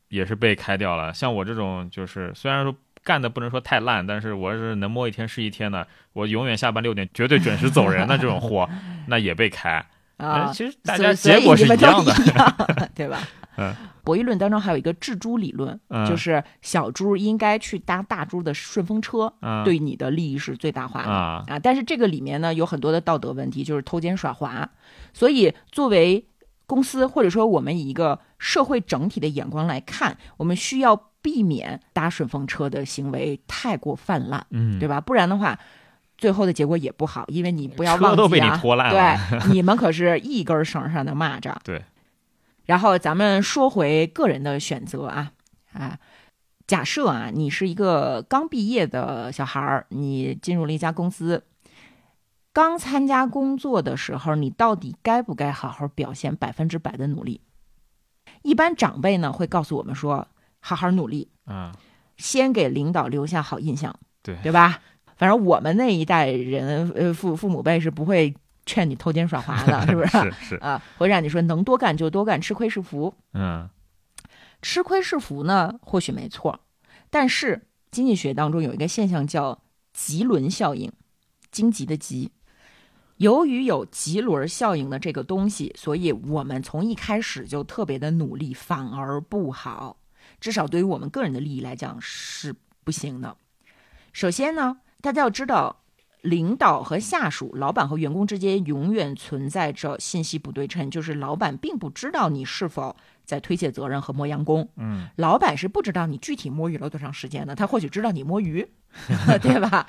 也是被开掉了。像我这种，就是虽然说干的不能说太烂，但是我是能摸一天是一天的，我永远下班六点绝对准时走人的这种货，[LAUGHS] 那也被开。啊哎，其实大家结果是一样的。[LAUGHS] 对吧？嗯，博弈论当中还有一个智猪理论，嗯就是小猪应该去搭大猪的顺风车，嗯，对你的利益是最大化的。啊，啊，但是这个里面呢有很多的道德问题，就是偷奸耍滑。所以作为公司或者说我们以一个社会整体的眼光来看，我们需要避免搭顺风车的行为太过泛滥，嗯，对吧？不然的话。最后的结果也不好，因为你不要忘记啊，[LAUGHS] 车都被你拖烂了。对，你们可是一根绳上的蚂蚱。[LAUGHS] 对。然后咱们说回个人的选择啊啊，假设啊，你是一个刚毕业的小孩儿，你进入了一家公司，刚参加工作的时候，你到底该不该好好表现百分之百的努力？一般长辈呢会告诉我们说，好好努力，嗯，先给领导留下好印象，对对吧？反正我们那一代人，呃，父父母辈是不会劝你偷奸耍滑的，[LAUGHS] 是不是？是是，啊，会让你说能多干就多干，吃亏是福。嗯吃亏是福呢，或许没错，但是经济学当中有一个现象叫棘轮效应，荆棘的棘。由于有棘轮效应的这个东西，所以我们从一开始就特别的努力，反而不好。至少对于我们个人的利益来讲是不行的。首先呢，大家要知道，领导和下属、老板和员工之间永远存在着信息不对称，就是老板并不知道你是否在推卸责任和磨洋工，嗯。老板是不知道你具体摸鱼了多长时间的，他或许知道你摸鱼，[LAUGHS] 对吧？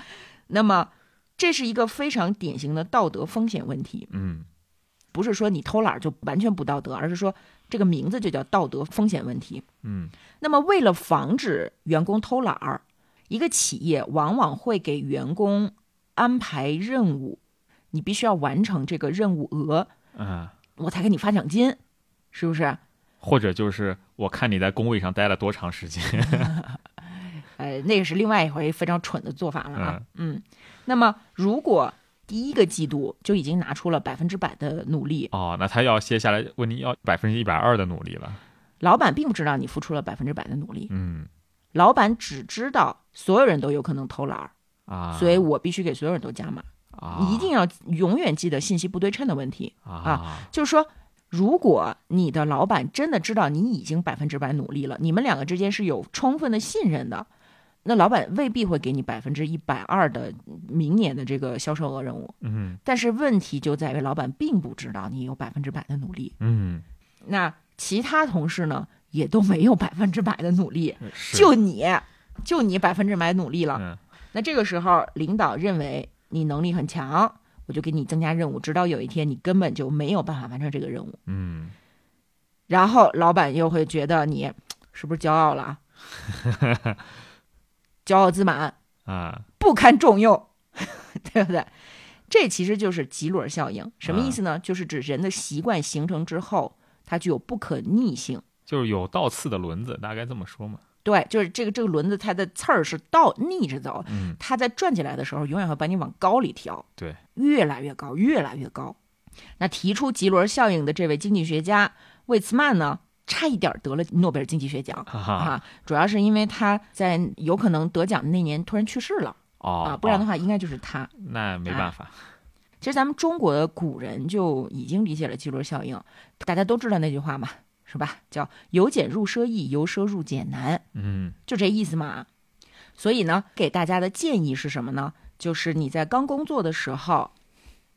那么这是一个非常典型的道德风险问题，嗯。不是说你偷懒就完全不道德，而是说这个名字就叫道德风险问题。嗯。那么，为了防止员工偷懒儿，一个企业往往会给员工安排任务，你必须要完成这个任务额，嗯，我才给你发奖金，是不是？或者就是我看你在工位上待了多长时间。[LAUGHS] 呃，那个是另外一回非常蠢的做法了啊。嗯，那么如果第一个季度就已经拿出了百分之百的努力，哦，那他要接下来问你要百分之一百二的努力了。老板并不知道你付出了百分之百的努力，嗯老板只知道所有人都有可能偷懒儿，啊，所以我必须给所有人都加码。一定要永远记得信息不对称的问题。啊就是说，如果你的老板真的知道你已经百分之百努力了，你们两个之间是有充分的信任的，那老板未必会给你百分之一百二的明年的这个销售额任务。嗯但是问题就在于，老板并不知道你有百分之百的努力，嗯，那其他同事呢也都没有百分之百的努力，就你，就你百分之百努力了。嗯那这个时候，领导认为你能力很强，我就给你增加任务，直到有一天你根本就没有办法完成这个任务，嗯然后老板又会觉得你是不是骄傲了啊？骄傲自满，[LAUGHS] 啊不堪重用，[LAUGHS] 对不对？这其实就是棘轮效应，什么意思呢？就是指人的习惯形成之后，它具有不可逆性。就是有倒刺的轮子，大概这么说嘛。对，就是这个这个轮子，它的刺儿是倒逆着走，嗯，它在转起来的时候，永远会把你往高里挑，对，越来越高，越来越高。那提出棘轮效应的这位经济学家魏茨曼呢，差一点得了诺贝尔经济学奖哈哈，啊，主要是因为他在有可能得奖的那年突然去世了哦啊，不然的哦话应该就是他。那没办法，其实咱们中国的古人就已经理解了棘轮效应，大家都知道那句话嘛，是吧？叫由俭入奢易，由奢入俭难。嗯就这意思嘛。所以呢，给大家的建议是什么呢？就是你在刚工作的时候，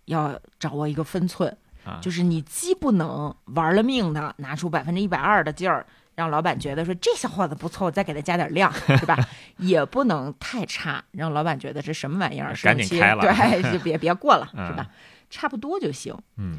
要掌握一个分寸，啊，就是你既不能玩了命的拿出百分之一百二的劲儿，让老板觉得说这小伙子不错，我再给他加点量，是吧？[LAUGHS] 也不能太差，让老板觉得这什么玩意儿，赶紧开了对，就别别过了，[LAUGHS] 嗯是吧？差不多就行。嗯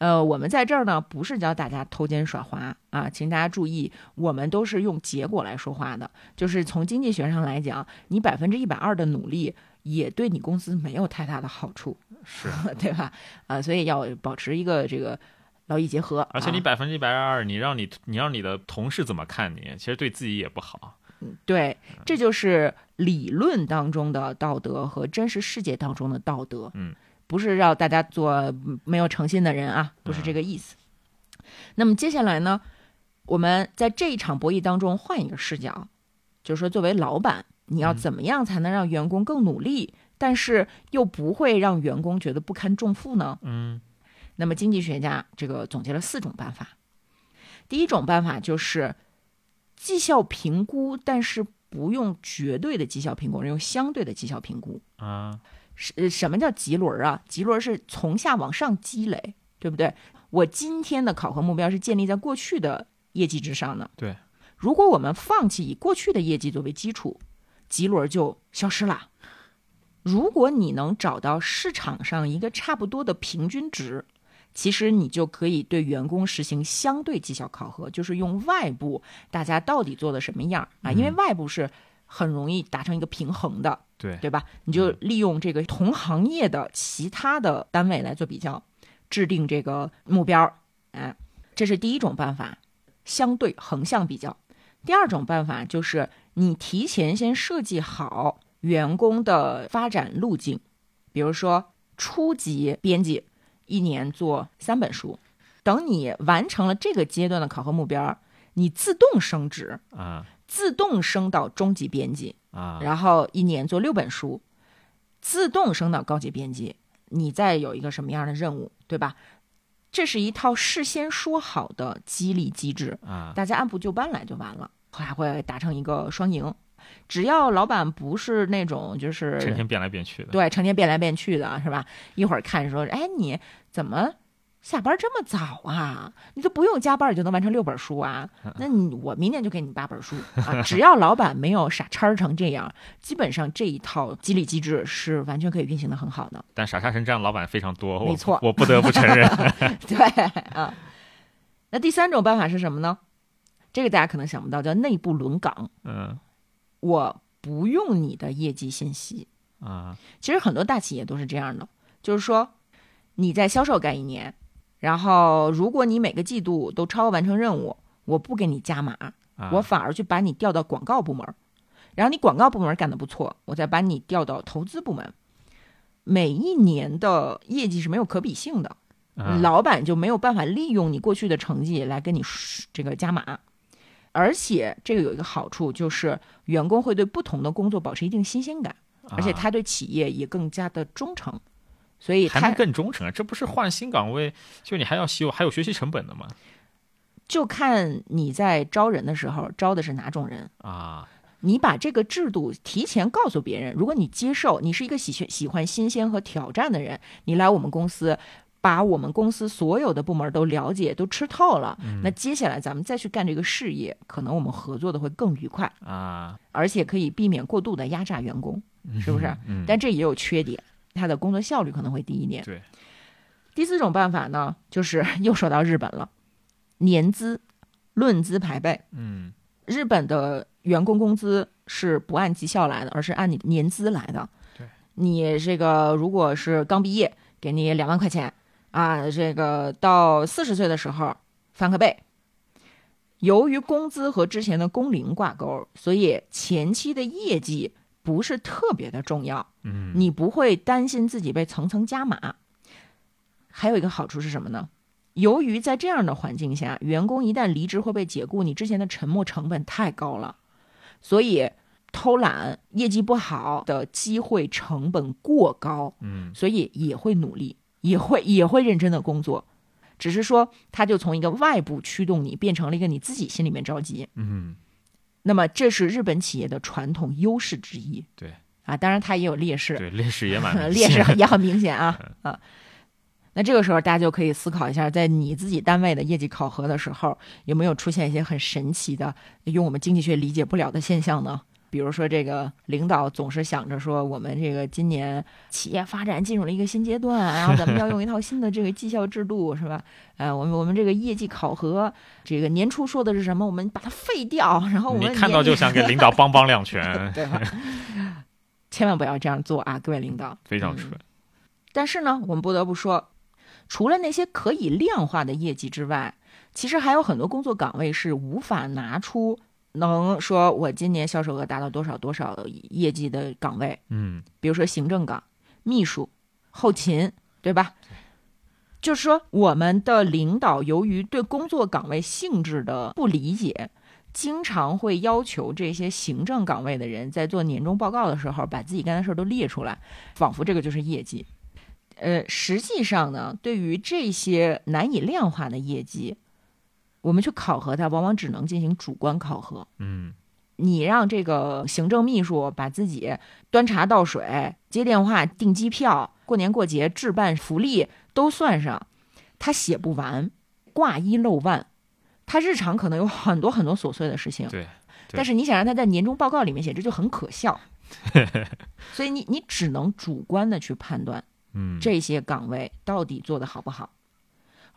呃，我们在这儿呢，不是教大家偷奸耍滑啊，请大家注意，我们都是用结果来说话的。就是从经济学上来讲，你百分之一百二的努力，也对你公司没有太大的好处，是，[LAUGHS] 对吧？啊，所以要保持一个这个劳逸结合。而且你啊百分之一百二，你让你你让你的同事怎么看你，其实对自己也不好。嗯对，这就是理论当中的道德和真实世界当中的道德。嗯，不是让大家做嗯没有诚信的人啊，不是这个意思。那么接下来呢，我们在这一场博弈当中换一个视角，就是说，作为老板，你要嗯怎么样才能让员工更努力，但是又不会让员工觉得不堪重负呢？嗯那么经济学家这个总结了四种办法。第一种办法就是绩效评估，但是不用绝对的绩效评估，用相对的绩效评估。啊什么叫棘轮儿啊？棘轮儿是从下往上积累，对不对？我今天的考核目标是建立在过去的业绩之上的。对，如果我们放弃以过去的业绩作为基础，棘轮儿就消失了。如果你能找到市场上一个差不多的平均值，其实你就可以对员工实行相对绩效考核，就是用外部大家到底做的什么样啊？因为嗯外部是很容易达成一个平衡的。对对吧？你就利用这个同行业的其他的单位来做比较，制定这个目标。哎，这是第一种办法，相对横向比较。第二种办法就是你提前先设计好员工的发展路径，比如说初级编辑一年做三本书，等你完成了这个阶段的考核目标，你自动升职，啊自动升到中级编辑。啊，然后一年做六本书，自动升到高级编辑，你再有一个什么样的任务，对吧？这是一套事先说好的激励机制，啊大家按部就班来就完了，还会达成一个双赢。只要老板不是那种就是成天变来变去的。对成天变来变去的，是吧？一会儿看说，哎，你怎么下班这么早啊？你都不用加班，你就能完成六本书啊？[LAUGHS] 那你我明年就给你八本书啊！只要老板没有傻叉成这样，基本上这一套激励机制是完全可以运行的很好的。但傻叉成这样老板非常多，没错我不得不承认。[LAUGHS] 对啊，那第三种办法是什么呢？这个大家可能想不到，叫内部轮岗。嗯我不用你的业绩信息，啊其实很多大企业都是这样的，就是说你在销售干一年，然后如果你每个季度都超额完成任务，我不给你加码，啊，我反而去把你调到广告部门儿，然后你广告部门干得不错，我再把你调到投资部门。每一年的业绩是没有可比性的，啊老板就没有办法利用你过去的成绩来跟你说这个加码。而且这个有一个好处，就是员工会对不同的工作保持一定新鲜感，而且啊他对企业也更加的忠诚，所以他还能更忠诚啊！这不是换新岗位，就你还要修，还有学习成本的吗？就看你在招人的时候招的是哪种人。啊你把这个制度提前告诉别人，如果你接受，你是一个喜喜欢新鲜和挑战的人，你来我们公司，把我们公司所有的部门都了解、都吃透了，嗯那接下来咱们再去干这个事业，可能我们合作的会更愉快，啊，而且可以避免过度的压榨员工，是不是？嗯，但这也有缺点，他的工作效率可能会低一点。对，第四种办法呢，就是 [LAUGHS] 又说到日本了，年资、论资排辈。嗯日本的员工工资是不按绩效来的，而是按你年资来的。对，你这个如果是刚毕业，给你两万块钱啊，这个到四十岁的时候翻个倍。由于工资和之前的工龄挂钩，所以前期的业绩不是特别的重要，嗯，你不会担心自己被层层加码。还有一个好处是什么呢？由于在这样的环境下，员工一旦离职或被解雇，你之前的沉没成本太高了，所以偷懒、业绩不好的机会成本过高，嗯所以也会努力，也会也会认真的工作，只是说他就从一个外部驱动你，变成了一个你自己心里面着急。嗯，那么这是日本企业的传统优势之一。对啊，当然它也有劣势，对，劣势也蛮 [LAUGHS] 明劣势 [LAUGHS] 也很明显啊啊。那这个时候，大家就可以思考一下，在你自己单位的业绩考核的时候，有没有出现一些很神奇的、用我们经济学理解不了的现象呢？比如说，这个领导总是想着说，我们这个今年企业发展进入了一个新阶段，然后咱们要用一套新的这个绩效制度，是吧？呃，我们我们这个业绩考核，这个年初说的是什么？我们把它废掉，然后我们你看到就想给领导梆梆两拳，[LAUGHS] 对吧？千万不要这样做啊，各位领导。嗯非常蠢。但是呢，我们不得不说，除了那些可以量化的业绩之外，其实还有很多工作岗位是无法拿出能说我今年销售额达到多少多少业绩的岗位，嗯比如说行政岗、秘书、后勤，对吧？就是说，我们的领导由于对工作岗位性质的不理解，经常会要求这些行政岗位的人在做年终报告的时候，把自己干的事儿都列出来，仿佛这个就是业绩。呃，实际上呢，对于这些难以量化的业绩，我们去考核它，往往只能进行主观考核。嗯你让这个行政秘书把自己端茶倒水、接电话、订机票、过年过节置办福利都算上，他写不完，挂一漏万。他日常可能有很多很多琐碎的事情，对，对但是你想让他在年终报告里面写，这就很可笑。[LAUGHS] 所以你你只能主观的去判断嗯，这些岗位到底做得好不好。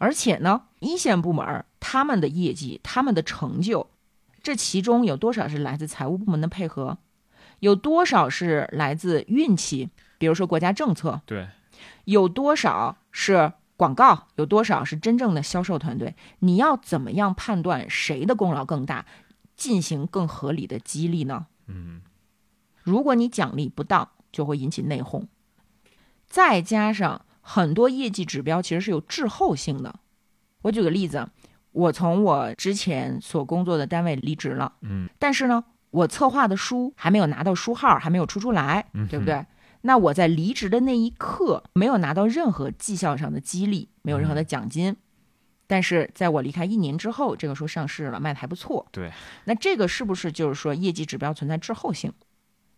而且呢，一线部门儿他们的业绩、他们的成就，这其中有多少是来自财务部门的配合，有多少是来自运气，比如说国家政策，对，有多少是广告，有多少是真正的销售团队？你要怎么样判断谁的功劳更大，进行更合理的激励呢？嗯如果你奖励不当，就会引起内讧。再加上很多业绩指标其实是有滞后性的。我举个例子，我从我之前所工作的单位离职了，嗯但是呢，我策划的书还没有拿到书号，还没有出出来，对不对？那我在离职的那一刻，没有拿到任何绩效上的激励，没有任何的奖金。但是在我离开一年之后，这个书上市了，卖的还不错。对，那这个是不是就是说业绩指标存在滞后性？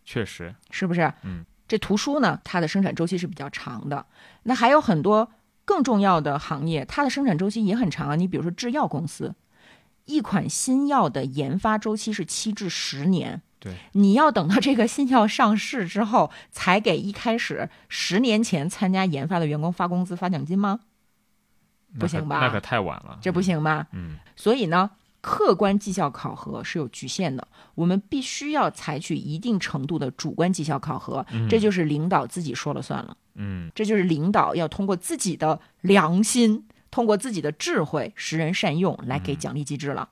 确实，是不是？嗯，这图书呢，它的生产周期是比较长的。那还有很多更重要的行业，它的生产周期也很长啊。你比如说制药公司，一款新药的研发周期是七至十年。对，你要等到这个新药上市之后，才给一开始十年前参加研发的员工发工资、发奖金吗？不行吧那可太晚了，这不行吧？嗯所以呢，客观绩效考核是有局限的，我们必须要采取一定程度的主观绩效考核，嗯这就是领导自己说了算了，嗯这就是领导要通过自己的良心，通过自己的智慧，识人善用来给奖励机制了。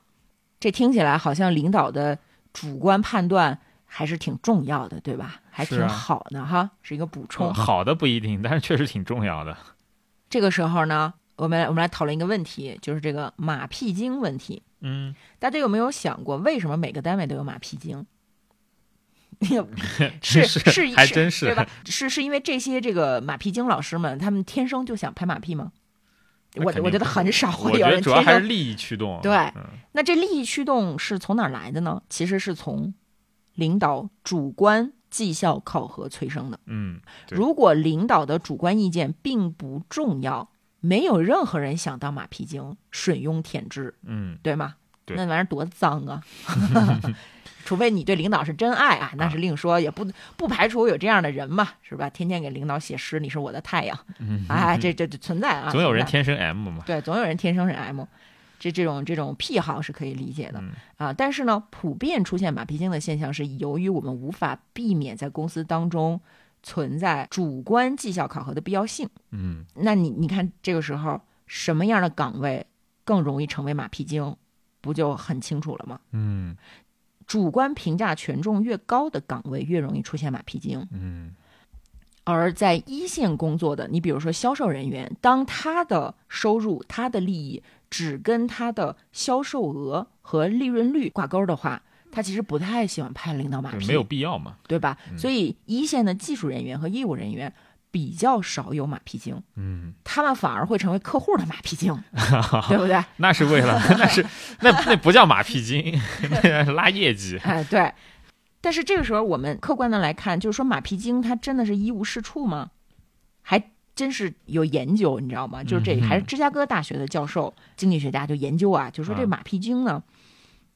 这听起来好像领导的主观判断还是挺重要的，对吧？还挺好的哈，是一个补充。嗯，好的不一定，但是确实挺重要的。这个时候呢，我们来我们来讨论一个问题，就是这个马屁精问题。嗯，大家有没有想过，为什么每个单位都有马屁精？[LAUGHS] 是是是还真是对吧？是是因为这些这个马屁精老师们，他们天生就想拍马屁吗？我我觉得很少我觉会有人得主要还是。利益驱动。对嗯那这利益驱动是从哪儿来的呢？其实是从领导主观绩效考核催生的。嗯，如果领导的主观意见并不重要，没有任何人想当马屁精，吮痈舔舐，嗯，对吗？对那玩意儿多脏啊！[LAUGHS] 除非你对领导是真爱啊，那是另说，也不不排除有这样的人嘛，是吧？天天给领导写诗，你是我的太阳，哎，这这这存在啊，总有人天生 M 嘛。对，总有人天生是 M，这这种这种癖好是可以理解的、嗯啊。但是呢，普遍出现马屁精的现象是由于我们无法避免在公司当中存在主观绩效考核的必要性。嗯那你你看这个时候什么样的岗位更容易成为马屁精，不就很清楚了吗？嗯主观评价权重越高的岗位越容易出现马屁精，嗯而在一线工作的，你比如说销售人员，当他的收入、他的利益只跟他的销售额和利润率挂钩的话，他其实不太喜欢拍领导马屁，没有必要嘛。对吧？所以一线的技术人员和业务人员比较少有马屁精，嗯，他们反而会成为客户的马屁精，[LAUGHS] 对不对？那是为了，[LAUGHS] 那是那那不叫马屁精，[LAUGHS] 那是拉业绩。哎，对。但是这个时候，我们客观的来看，就是说马屁精他真的是一无是处吗？还真是有研究，你知道吗？就是这还是芝加哥大学的教授、经济学家就研究啊，就说这啊马屁精呢，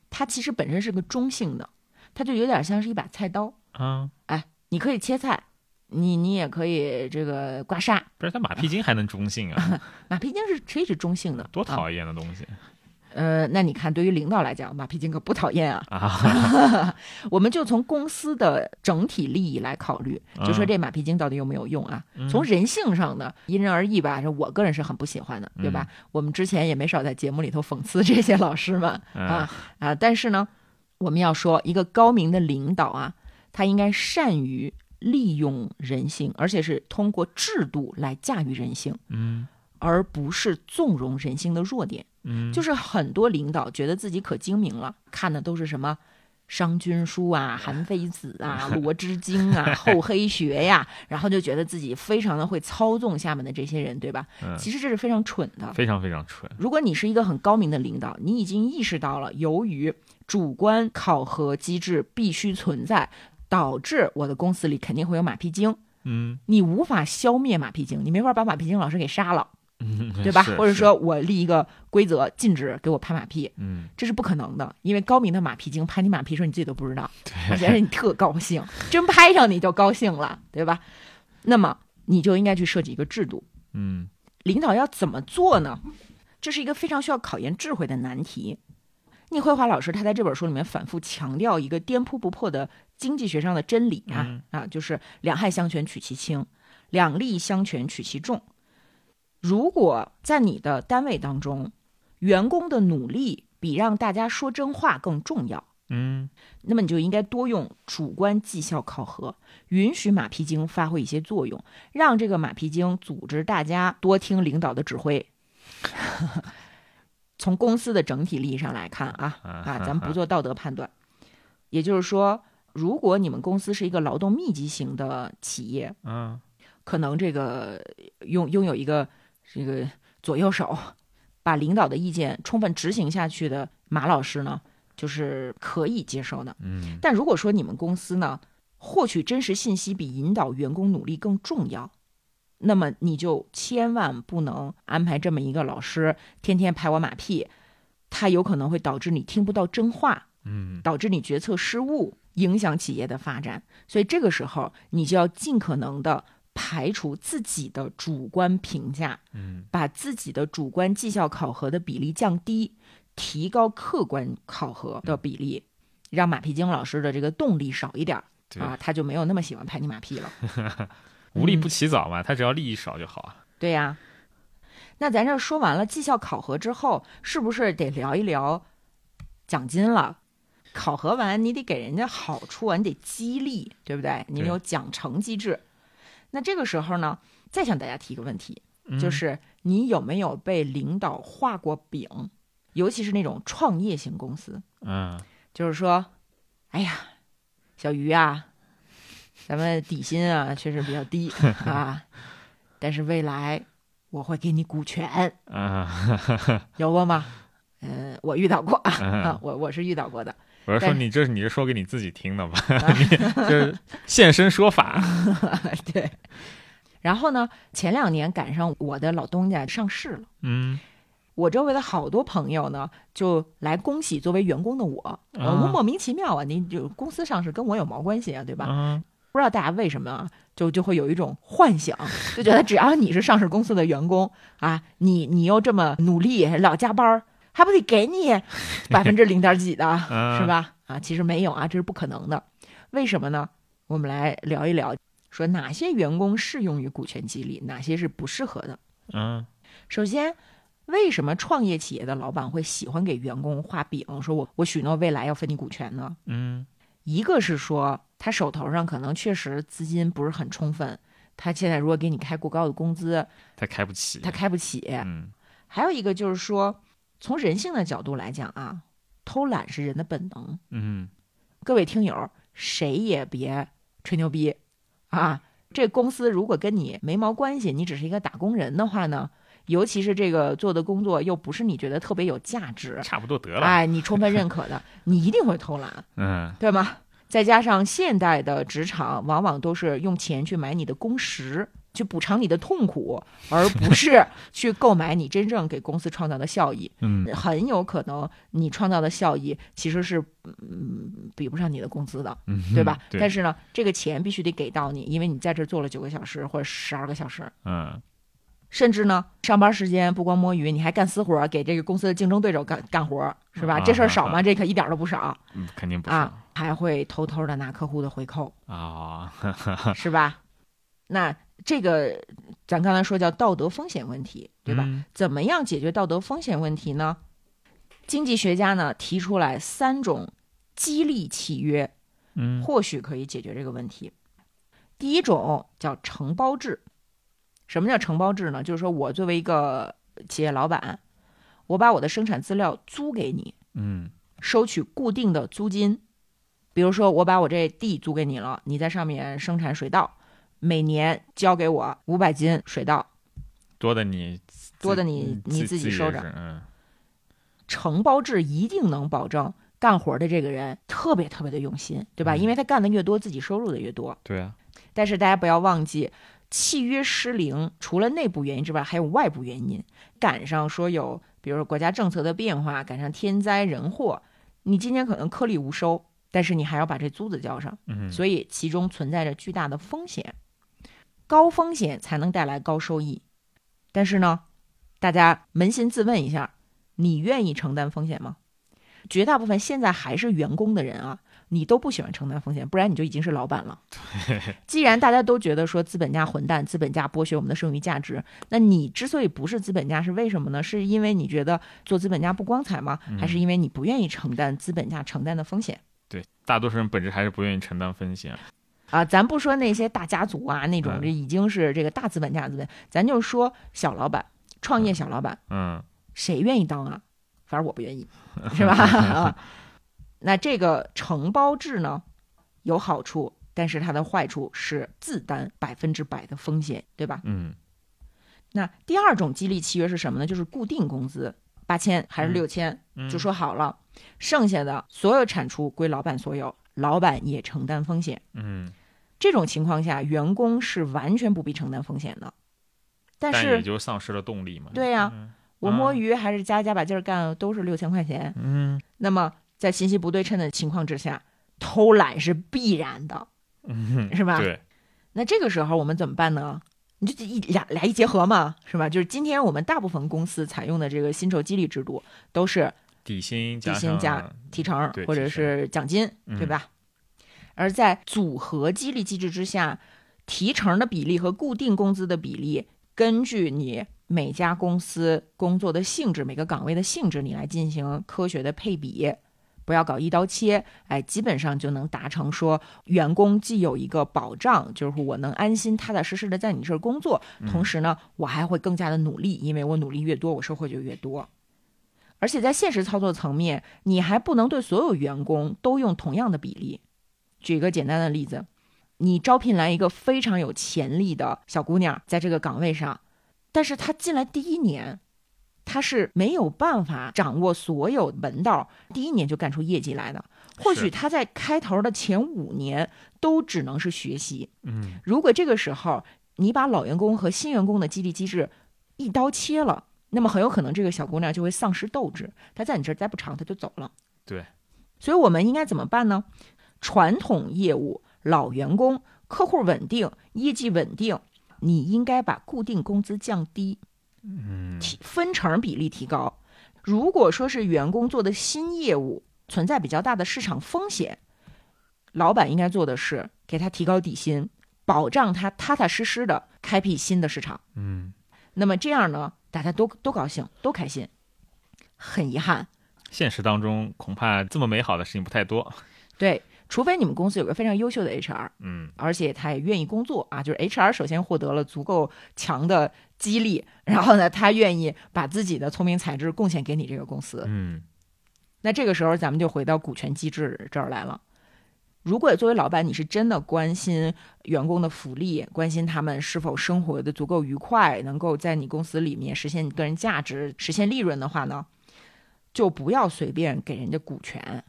它其实本身是个中性的，它就有点像是一把菜刀，啊，哎，你可以切菜，你你也可以这个刮痧，不是他马屁精还能中性啊，[LAUGHS] 马屁精是可以是中性的，啊多讨厌的东西呃，那你看，对于领导来讲，马屁精可不讨厌啊。啊！[LAUGHS] 我们就从公司的整体利益来考虑，就说嗯这马屁精到底有没有用啊？嗯从人性上呢因人而异吧，这我个人是很不喜欢的，对吧？我们之前也没少在节目里头讽刺这些老师们 [LAUGHS] 嗯啊啊！但是呢，我们要说，一个高明的领导啊，他应该善于利用人性，而且是通过制度来驾驭人性，嗯而不是纵容人性的弱点。嗯，就是很多领导觉得自己可精明了，看的都是什么商君书啊、[LAUGHS] 韩非子啊、[LAUGHS] 罗织经啊、[LAUGHS] 厚黑学呀，然后就觉得自己非常的会操纵下面的这些人，对吧？嗯其实这是非常蠢的。非常非常蠢。如果你是一个很高明的领导，你已经意识到了，由于主观考核机制必须存在，导致我的公司里肯定会有马屁精，嗯你无法消灭马屁精，你没法把马屁精老师给杀了，嗯，对吧？或者说我立一个规则，禁止给我拍马屁，嗯，这是不可能的，因为高明的马屁精拍你马屁时候，你自己都不知道，而且你特高兴，真拍上你就高兴了，对吧？那么你就应该去设计一个制度，嗯领导要怎么做呢？这是一个非常需要考验智慧的难题。聂慧华老师他在这本书里面反复强调一个颠扑不破的经济学上的真理啊、嗯啊，就是两害相权取其轻，两利相权取其重。如果在你的单位当中，员工的努力比让大家说真话更重要，嗯那么你就应该多用主观绩效考核，允许马屁精发挥一些作用，让这个马屁精组织大家多听领导的指挥。[LAUGHS] 从公司的整体利益上来看啊啊，咱们不做道德判断。也就是说，如果你们公司是一个劳动密集型的企业，嗯可能这个拥拥有一个这个左右手，把领导的意见充分执行下去的马老师呢，就是可以接受的。嗯但如果说你们公司呢，获取真实信息比引导员工努力更重要，那么你就千万不能安排这么一个老师天天拍我马屁，他有可能会导致你听不到真话，嗯导致你决策失误，影响企业的发展。所以这个时候，你就要尽可能的排除自己的主观评价，嗯把自己的主观绩效考核的比例降低，提高客观考核的比例，让马屁精老师的这个动力少一点啊，他就没有那么喜欢拍你马屁了。[LAUGHS] 无利不起早嘛，他只要利益少就好啊。对呀、那咱这说完了绩效考核之后，是不是得聊一聊奖金了？考核完你得给人家好处啊，你得激励，对不对？你对有奖惩机制。那这个时候呢，再向大家提一个问题，嗯就是你有没有被领导画过饼？尤其是那种创业型公司，嗯就是说，哎呀，小鱼啊，咱们底薪啊确实比较低 [LAUGHS] 啊，但是未来我会给你股权，啊，有过吗？嗯、我遇到过啊，嗯 [LAUGHS] 我我是遇到过的。我是说你这是你是说给你自己听的吧？[LAUGHS] [LAUGHS] 你就是现身说法。[LAUGHS] 对。然后呢，前两年赶上我的老东家上市了，嗯我周围的好多朋友呢，就来恭喜作为员工的我，我啊我莫名其妙啊，你就公司上市跟我有毛关系啊，对吧？嗯不知道大家为什么啊，就就会有一种幻想，就觉得只要你是上市公司的员工啊，你你又这么努力，老加班儿，还不得给你 [LAUGHS] 百分之零点几的，嗯 [LAUGHS] 是吧？啊，其实没有啊，这是不可能的。为什么呢？我们来聊一聊。说哪些员工适用于股权激励，哪些是不适合的。嗯首先，为什么创业企业的老板会喜欢给员工画饼，说我我许诺未来要分你股权呢？嗯一个是说他手头上可能确实资金不是很充分，他现在如果给你开过高的工资，他开不起，他开不起。嗯还有一个就是说，从人性的角度来讲啊，偷懒是人的本能。嗯各位听友，谁也别吹牛逼啊！这公司如果跟你没毛关系，你只是一个打工人的话呢，尤其是这个做的工作又不是你觉得特别有价值，差不多得了，哎，你充分认可的，你一定会偷懒，嗯对吗？再加上现代的职场往往都是用钱去买你的工时，去补偿你的痛苦，而不是 [LAUGHS] 去购买你真正给公司创造的效益。嗯很有可能你创造的效益其实是嗯比不上你的工资的，嗯，对吧？对，但是呢，这个钱必须得给到你，因为你在这儿做了九个小时或者十二个小时，嗯甚至呢，上班时间不光摸鱼，你还干私活，给这个公司的竞争对手干干活，是吧？啊这事儿少吗？啊这可一点儿都不少嗯肯定不啊！还会偷偷的拿客户的回扣，是啊，是吧？那这个咱刚才说叫道德风险问题，对吧？嗯怎么样解决道德风险问题呢？经济学家呢提出来三种激励契约，嗯或许可以解决这个问题。第一种叫承包制。什么叫承包制呢？就是说我作为一个企业老板，我把我的生产资料租给你，嗯收取固定的租金。比如说，我把我这地租给你了，你在上面生产水稻，每年交给我五百斤水稻，多的你多的你嗯你自己收着嗯承包制一定能保证干活的这个人特别特别的用心，对吧？嗯因为他干的越多，自己收入的越多。对啊，但是大家不要忘记，契约失灵除了内部原因之外，还有外部原因。赶上说有，比如说国家政策的变化，赶上天灾人祸，你今年可能颗粒无收，但是你还要把这租子交上，嗯所以其中存在着巨大的风险。高风险才能带来高收益，但是呢，大家扪心自问一下，你愿意承担风险吗？绝大部分现在还是员工的人啊，你都不喜欢承担风险，不然你就已经是老板了。既然大家都觉得说资本家混蛋，资本家剥削我们的剩余价值，那你之所以不是资本家，是为什么呢？是因为你觉得做资本家不光彩吗？还是因为你不愿意承担资本家承担的风险？对，大多数人本质还是不愿意承担风险。啊，咱不说那些大家族啊，那种嗯这已经是这个大资本家资本，咱就说小老板、创业小老板，嗯谁愿意当啊？反正我不愿意，[LAUGHS] 是吧？啊，那这个承包制呢，有好处，但是它的坏处是自担百分之百的风险，对吧？嗯那第二种激励契约是什么呢？就是固定工资，八千还是嗯六千、嗯，就说好了，剩下的所有产出归老板所有，老板也承担风险。嗯，这种情况下，员工是完全不必承担风险的。但但也是就丧失了动力嘛。对呀嗯我摸鱼还是加加把劲儿干，都是六千块钱。嗯那么在信息不对称的情况之下，偷懒是必然的，嗯，是吧？对，那这个时候我们怎么办呢？你就一俩俩一结合嘛，是吧？就是今天我们大部分公司采用的这个薪酬激励制度，都是底薪底加上薪加提成或者是奖金，嗯对吧？而在组合激励机制之下，提成的比例和固定工资的比例，根据你每家公司工作的性质、每个岗位的性质，你来进行科学的配比，不要搞一刀切，哎，基本上就能达成说，员工既有一个保障，就是我能安心踏踏实实的在你这儿工作，同时呢，我还会更加的努力，因为我努力越多，我收获就越多。而且在现实操作层面，你还不能对所有员工都用同样的比例。举一个简单的例子，你招聘来一个非常有潜力的小姑娘，在这个岗位上，但是她进来第一年，她是没有办法掌握所有门道，第一年就干出业绩来的。或许是她在开头的前五年都只能是学习。嗯如果这个时候你把老员工和新员工的激励机制一刀切了，那么很有可能这个小姑娘就会丧失斗志，她在你这儿待不长，她就走了。对，所以我们应该怎么办呢？传统业务、老员工、客户稳定、业绩稳定，你应该把固定工资降低，嗯提分成比例提高。如果说是员工做的新业务存在比较大的市场风险，老板应该做的是给他提高底薪，保障他踏踏实实的开辟新的市场。嗯，那么这样呢，大家都都高兴，都开心。很遗憾，现实当中恐怕这么美好的事情不太多。[LAUGHS] 对，除非你们公司有个非常优秀的 HR，嗯而且他也愿意工作啊，就是 HR 首先获得了足够强的激励，然后呢，他愿意把自己的聪明才智贡献给你这个公司。嗯那这个时候，咱们就回到股权机制这儿来了。如果作为老板，你是真的关心员工的福利，关心他们是否生活的足够愉快，能够在你公司里面实现你个人价值、实现利润的话呢，就不要随便给人家股权，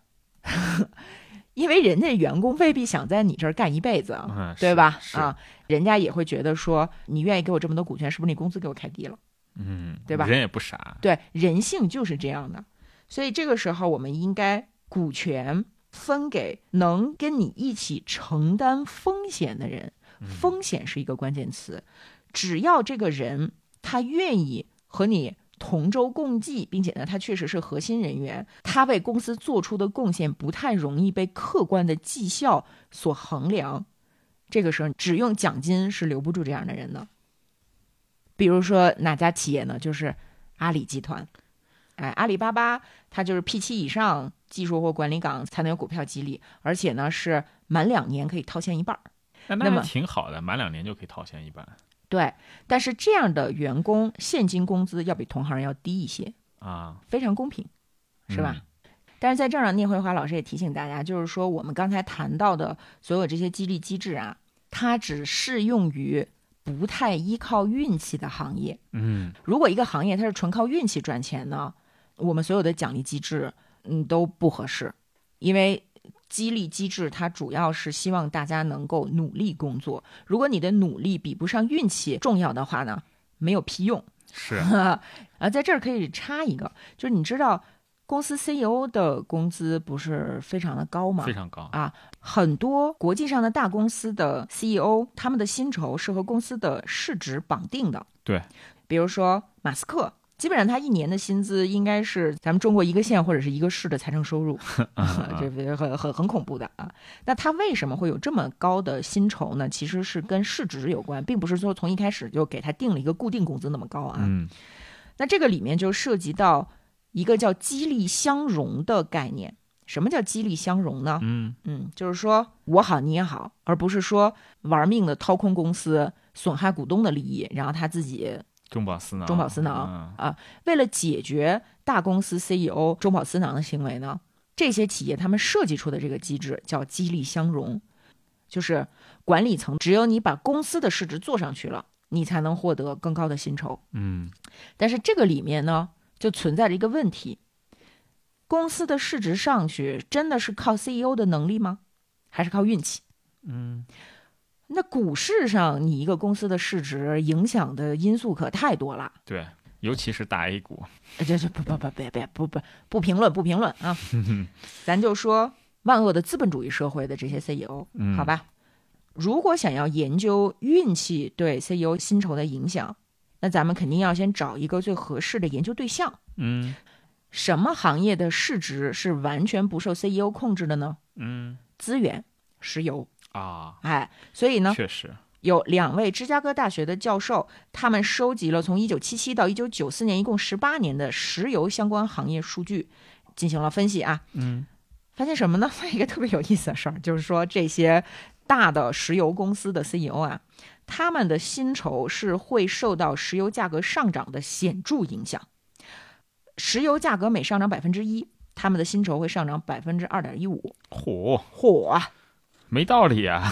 因为人家员工未必想在你这儿干一辈子，嗯，对吧？啊，人家也会觉得说，你愿意给我这么多股权，是不是你工资给我开低了？嗯，对吧人也不傻。对，人性就是这样的。所以这个时候，我们应该股权分给能跟你一起承担风险的人。嗯风险是一个关键词，只要这个人他愿意和你同舟共济，并且呢，他确实是核心人员，他为公司做出的贡献不太容易被客观的绩效所衡量。这个时候，只用奖金是留不住这样的人的。比如说哪家企业呢？就是阿里集团。哎，阿里巴巴它就是 P 七以上技术或管理岗才能有股票激励，而且呢是满两年可以套现一半儿。那么挺好的，满两年就可以套现一半对，但是这样的员工现金工资要比同行要低一些，啊，非常公平，是吧？但是在这儿呢，聂慧华老师也提醒大家，就是说我们刚才谈到的所有这些激励机制啊，它只适用于不太依靠运气的行业。嗯如果一个行业它是纯靠运气赚钱呢，我们所有的奖励机制，嗯，都不合适，因为激励机制它主要是希望大家能够努力工作。如果你的努力比不上运气重要的话呢，没有屁用。嗯，是，啊，在这儿可以插一个，就是你知道公司 CEO 的工资不是非常的高吗非？常高。啊，很多国际上的大公司的 CEO，他们的薪酬是和公司的市值绑定的。对，比如说马斯克，基本上他一年的薪资应该是咱们中国一个县或者是一个市的财政收入 [LAUGHS] [LAUGHS] 啊这这很很很恐怖的啊。那他为什么会有这么高的薪酬呢？其实是跟市值有关，并不是说从一开始就给他定了一个固定工资那么高啊。嗯那这个里面就涉及到一个叫激励相融的概念。什么叫激励相融呢？嗯嗯，就是说我好你也好，而不是说玩命的掏空公司，损害股东的利益，然后他自己中饱私囊，中饱私囊嗯啊。为了解决大公司 CEO 中饱私囊的行为呢，这些企业他们设计出的这个机制叫激励相融，就是管理层只有你把公司的市值做上去了，你才能获得更高的薪酬。嗯但是这个里面呢，就存在着一个问题：公司的市值上去，真的是靠 CEO 的能力吗？还是靠运气？嗯，那股市上，你一个公司的市值影响的因素可太多了。对，尤其是大 A 股，呃这这不不不别别不不不评论不评论啊！[LAUGHS] 咱就说万恶的资本主义社会的这些 CEO，嗯好吧？如果想要研究运气对 CEO 薪酬的影响，那咱们肯定要先找一个最合适的研究对象。嗯什么行业的市值是完全不受 CEO 控制的呢？嗯资源，石油。啊，哎，所以呢，确实，有两位芝加哥大学的教授，他们收集了从1977到1994年一共18年的石油相关行业数据，进行了分析啊。嗯发现什么呢？[LAUGHS] 发现一个特别有意思的事儿，就是说这些大的石油公司的 CEO 啊，他们的薪酬是会受到石油价格上涨的显著影响。石油价格每上涨百分之一，他们的薪酬会上涨百分之二点一五。火火啊！没道理啊，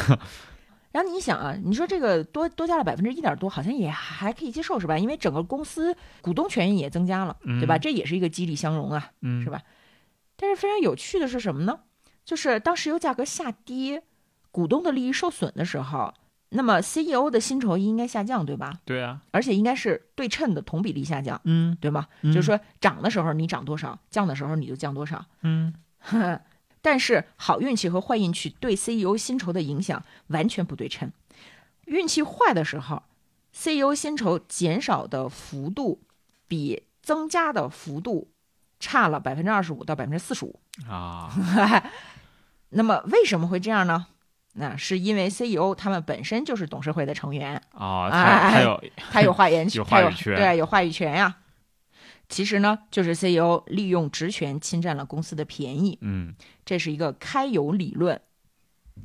[LAUGHS] 然后你想啊，你说这个多多加了百分之一点多，好像也还可以接受是吧？因为整个公司股东权益也增加了，对吧？嗯这也是一个激励相融啊。嗯是吧但是非常有趣的是什么呢？就是当石油价格下跌，股东的利益受损的时候，那么 CEO 的薪酬应该下降，对吧？对啊，而且应该是对称的同比例下降，嗯对吗？嗯就是说涨的时候你涨多少，降的时候你就降多少。嗯 [LAUGHS] 但是好运气和坏运气对 CEO 薪酬的影响完全不对称。运气坏的时候，CEO 薪酬减少的幅度比增加的幅度差了百分之二十五到百分之四十五。啊，[LAUGHS] 那么为什么会这样呢？那是因为 CEO 他们本身就是董事会的成员，啊，哎他他有 [LAUGHS] 他有话语权，[LAUGHS] 有话语权对，有话语权呀。其实呢，就是 CEO 利用职权侵占了公司的便宜，嗯这是一个开油理论。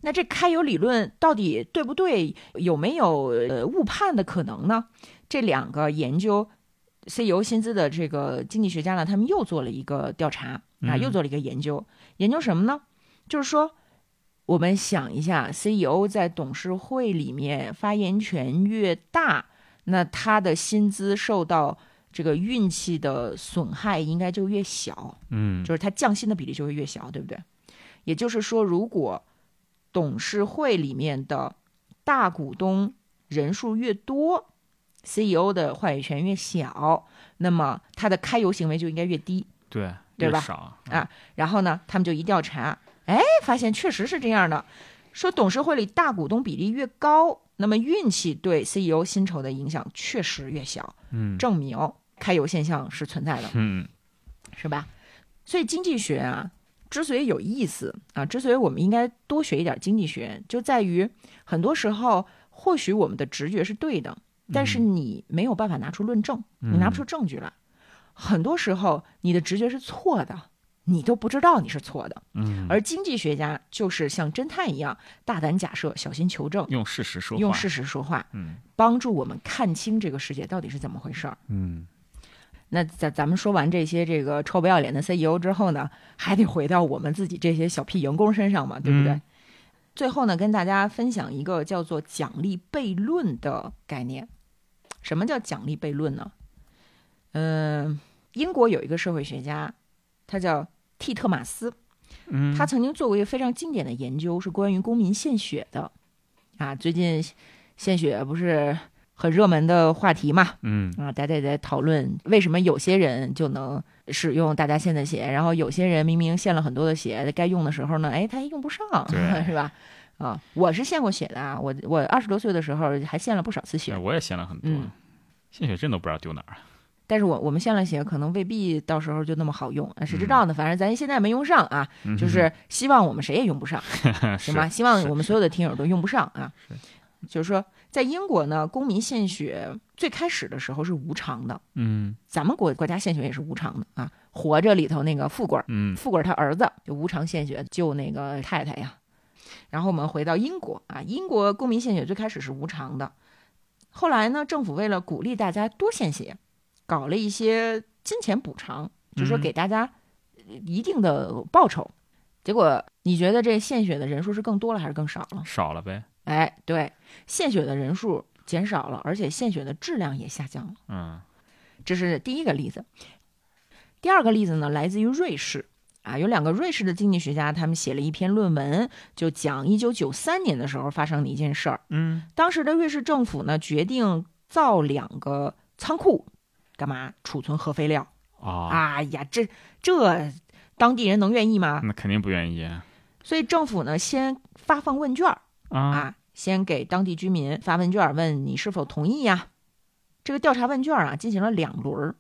那这开油理论到底对不对？有没有呃误判的可能呢？这两个研究 CEO 薪资的这个经济学家呢，他们又做了一个调查啊，嗯又做了一个研究。研究什么呢？就是说，我们想一下，CEO 在董事会里面发言权越大，那他的薪资受到这个运气的损害应该就越小。嗯就是它降薪的比例就会越小，对不对？也就是说，如果董事会里面的大股东人数越多，CEO 的话语权越小，那么他的开油行为就应该越低。对对吧啊然后呢，他们就一调查，哎，发现确实是这样的，说董事会里大股东比例越高，那么运气对 CEO 薪酬的影响确实越小，嗯证明开油现象是存在的。嗯是吧？所以经济学啊，之所以有意思啊，之所以我们应该多学一点经济学，就在于很多时候或许我们的直觉是对的，但是你没有办法拿出论证，你拿不出证据来。很多时候你的直觉是错的，你都不知道你是错的。嗯，而经济学家就是像侦探一样，大胆假设，小心求证，用事实说话，用事实说话，嗯帮助我们看清这个世界到底是怎么回事儿。嗯那咱咱们说完这些这个臭不要脸的 CEO 之后呢，还得回到我们自己这些小屁员工身上嘛，对不对？嗯最后呢，跟大家分享一个叫做奖励悖论的概念。什么叫奖励悖论呢？嗯、英国有一个社会学家，他叫蒂特马斯，嗯，他曾经做过一个非常经典的研究，是关于公民献血的。啊，最近献血不是很热门的话题嘛？嗯啊，大家也在讨论为什么有些人就能使用大家献的血，然后有些人明明献了很多的血，该用的时候呢，哎，他还用不上，[LAUGHS] 是吧？啊，我是献过血的啊，我我二十多岁的时候还献了不少次血，，我也献了很多嗯，献血证都不知道丢哪儿。但是我我们献了血，可能未必到时候就那么好用，啊谁知道呢？反正咱现在没用上啊，嗯就是希望我们谁也用不上，哼 [LAUGHS] 行吗？？希望我们所有的听友都用不上啊。就是说，在英国呢，公民献血最开始的时候是无偿的，嗯咱们国国家献血也是无偿的啊。活着里头那个富贵儿，嗯富贵儿他儿子就无偿献血救那个太太呀。然后我们回到英国啊，英国公民献血最开始是无偿的，后来呢，政府为了鼓励大家多献血，搞了一些金钱补偿，就是说嗯给大家一定的报酬。结果你觉得这献血的人数是更多了还是更少了？少了呗。哎，对，献血的人数减少了，而且献血的质量也下降了。嗯这是第一个例子。第二个例子呢，来自于瑞士啊，有两个瑞士的经济学家，他们写了一篇论文，就讲一九九三年的时候发生的一件事儿。嗯当时的瑞士政府呢，决定造两个仓库，干嘛储存核废料？啊，哎呀，这这当地人能愿意吗？那肯定不愿意所以政府呢，先发放问卷儿啊。啊，先给当地居民发问卷儿，问你是否同意呀？这个调查问卷儿啊，进行了两轮儿。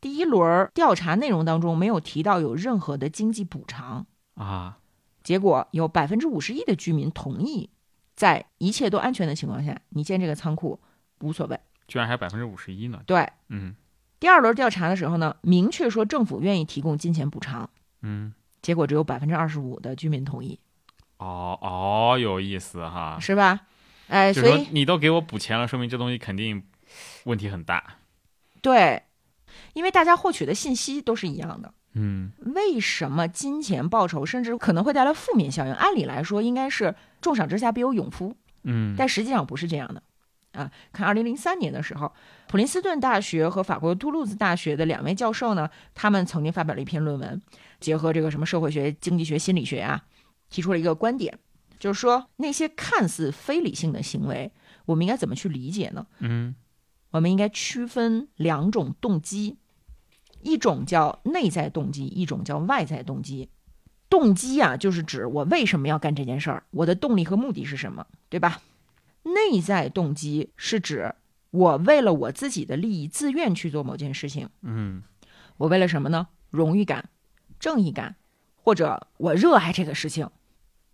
第一轮调查内容当中没有提到有任何的经济补偿，啊，结果有百分之五十一的居民同意，在一切都安全的情况下，你建这个仓库无所谓。居然还百分之五十一呢。对，嗯第二轮调查的时候呢，明确说政府愿意提供金钱补偿，嗯，结果只有百分之二十五的居民同意，哦哦，有意思哈。是吧？哎，所以你都给我补钱了，说明这东西肯定问题很大。对，因为大家获取的信息都是一样的。嗯为什么金钱报酬甚至可能会带来负面效应？按理来说应该是重赏之下必有勇夫，嗯，但实际上不是这样的。啊，看二零零三年的时候，普林斯顿大学和法国杜鲁兹大学的两位教授呢，他们曾经发表了一篇论文，结合这个什么社会学、经济学、心理学啊，提出了一个观点，就是说那些看似非理性的行为，我们应该怎么去理解呢？嗯我们应该区分两种动机，一种叫内在动机，一种叫外在动机。动机啊，就是指我为什么要干这件事儿，我的动力和目的是什么，对吧？内在动机是指我为了我自己的利益自愿去做某件事情，嗯我为了什么呢？荣誉感、正义感，或者我热爱这个事情。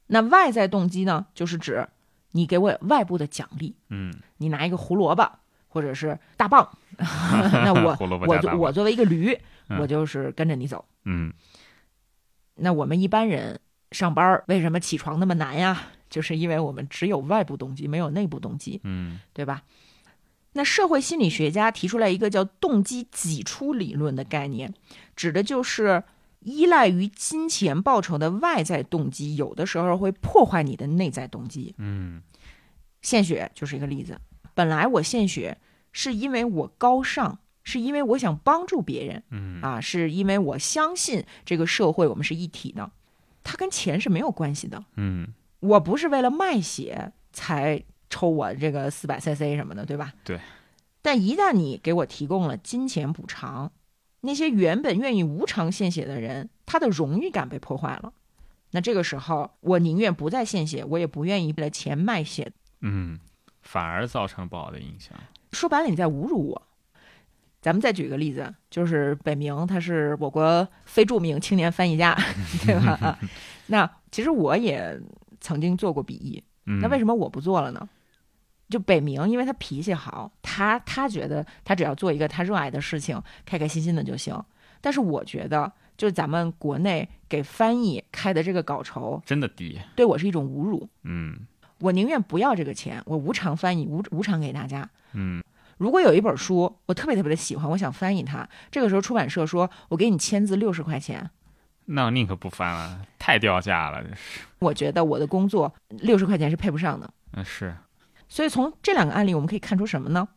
那外在动机呢，就是指你给我外部的奖励，嗯，你拿一个胡萝卜或者是大棒，[LAUGHS] 那我我我作为一个驴，嗯我就是跟着你走。嗯那我们一般人上班为什么起床那么难呀？就是因为我们只有外部动机，没有内部动机，嗯对吧？那社会心理学家提出来一个叫动机挤出理论的概念，指的就是依赖于金钱报酬的外在动机，有的时候会破坏你的内在动机。嗯献血就是一个例子。本来我献血是因为我高尚，是因为我想帮助别人嗯啊，是因为我相信这个社会我们是一体的，它跟钱是没有关系的。嗯我不是为了卖血才抽我这个四百 CC 什么的，对吧？对。但一旦你给我提供了金钱补偿，那些原本愿意无偿献血的人，他的荣誉感被破坏了。那这个时候，我宁愿不再献血，我也不愿意为了钱卖血。嗯，反而造成不好的影响。说白了，你在侮辱我。咱们再举个例子，就是北明，他是我国非著名青年翻译家，[LAUGHS] 对吧？啊，那其实我也曾经做过笔译，嗯，那为什么我不做了呢？就北明，因为他脾气好，他他觉得他只要做一个他热爱的事情，开开心心的就行。但是我觉得，就是咱们国内给翻译开的这个稿酬，真的低？对我是一种侮辱。嗯我宁愿不要这个钱，我无偿翻译，无无偿给大家。嗯如果有一本书我特别特别的喜欢，我想翻译它，这个时候出版社说我给你签字六十块钱，那我宁可不翻了，太掉价了，这是。我觉得我的工作六十块钱是配不上的。嗯，是。所以从这两个案例，我们可以看出什么呢？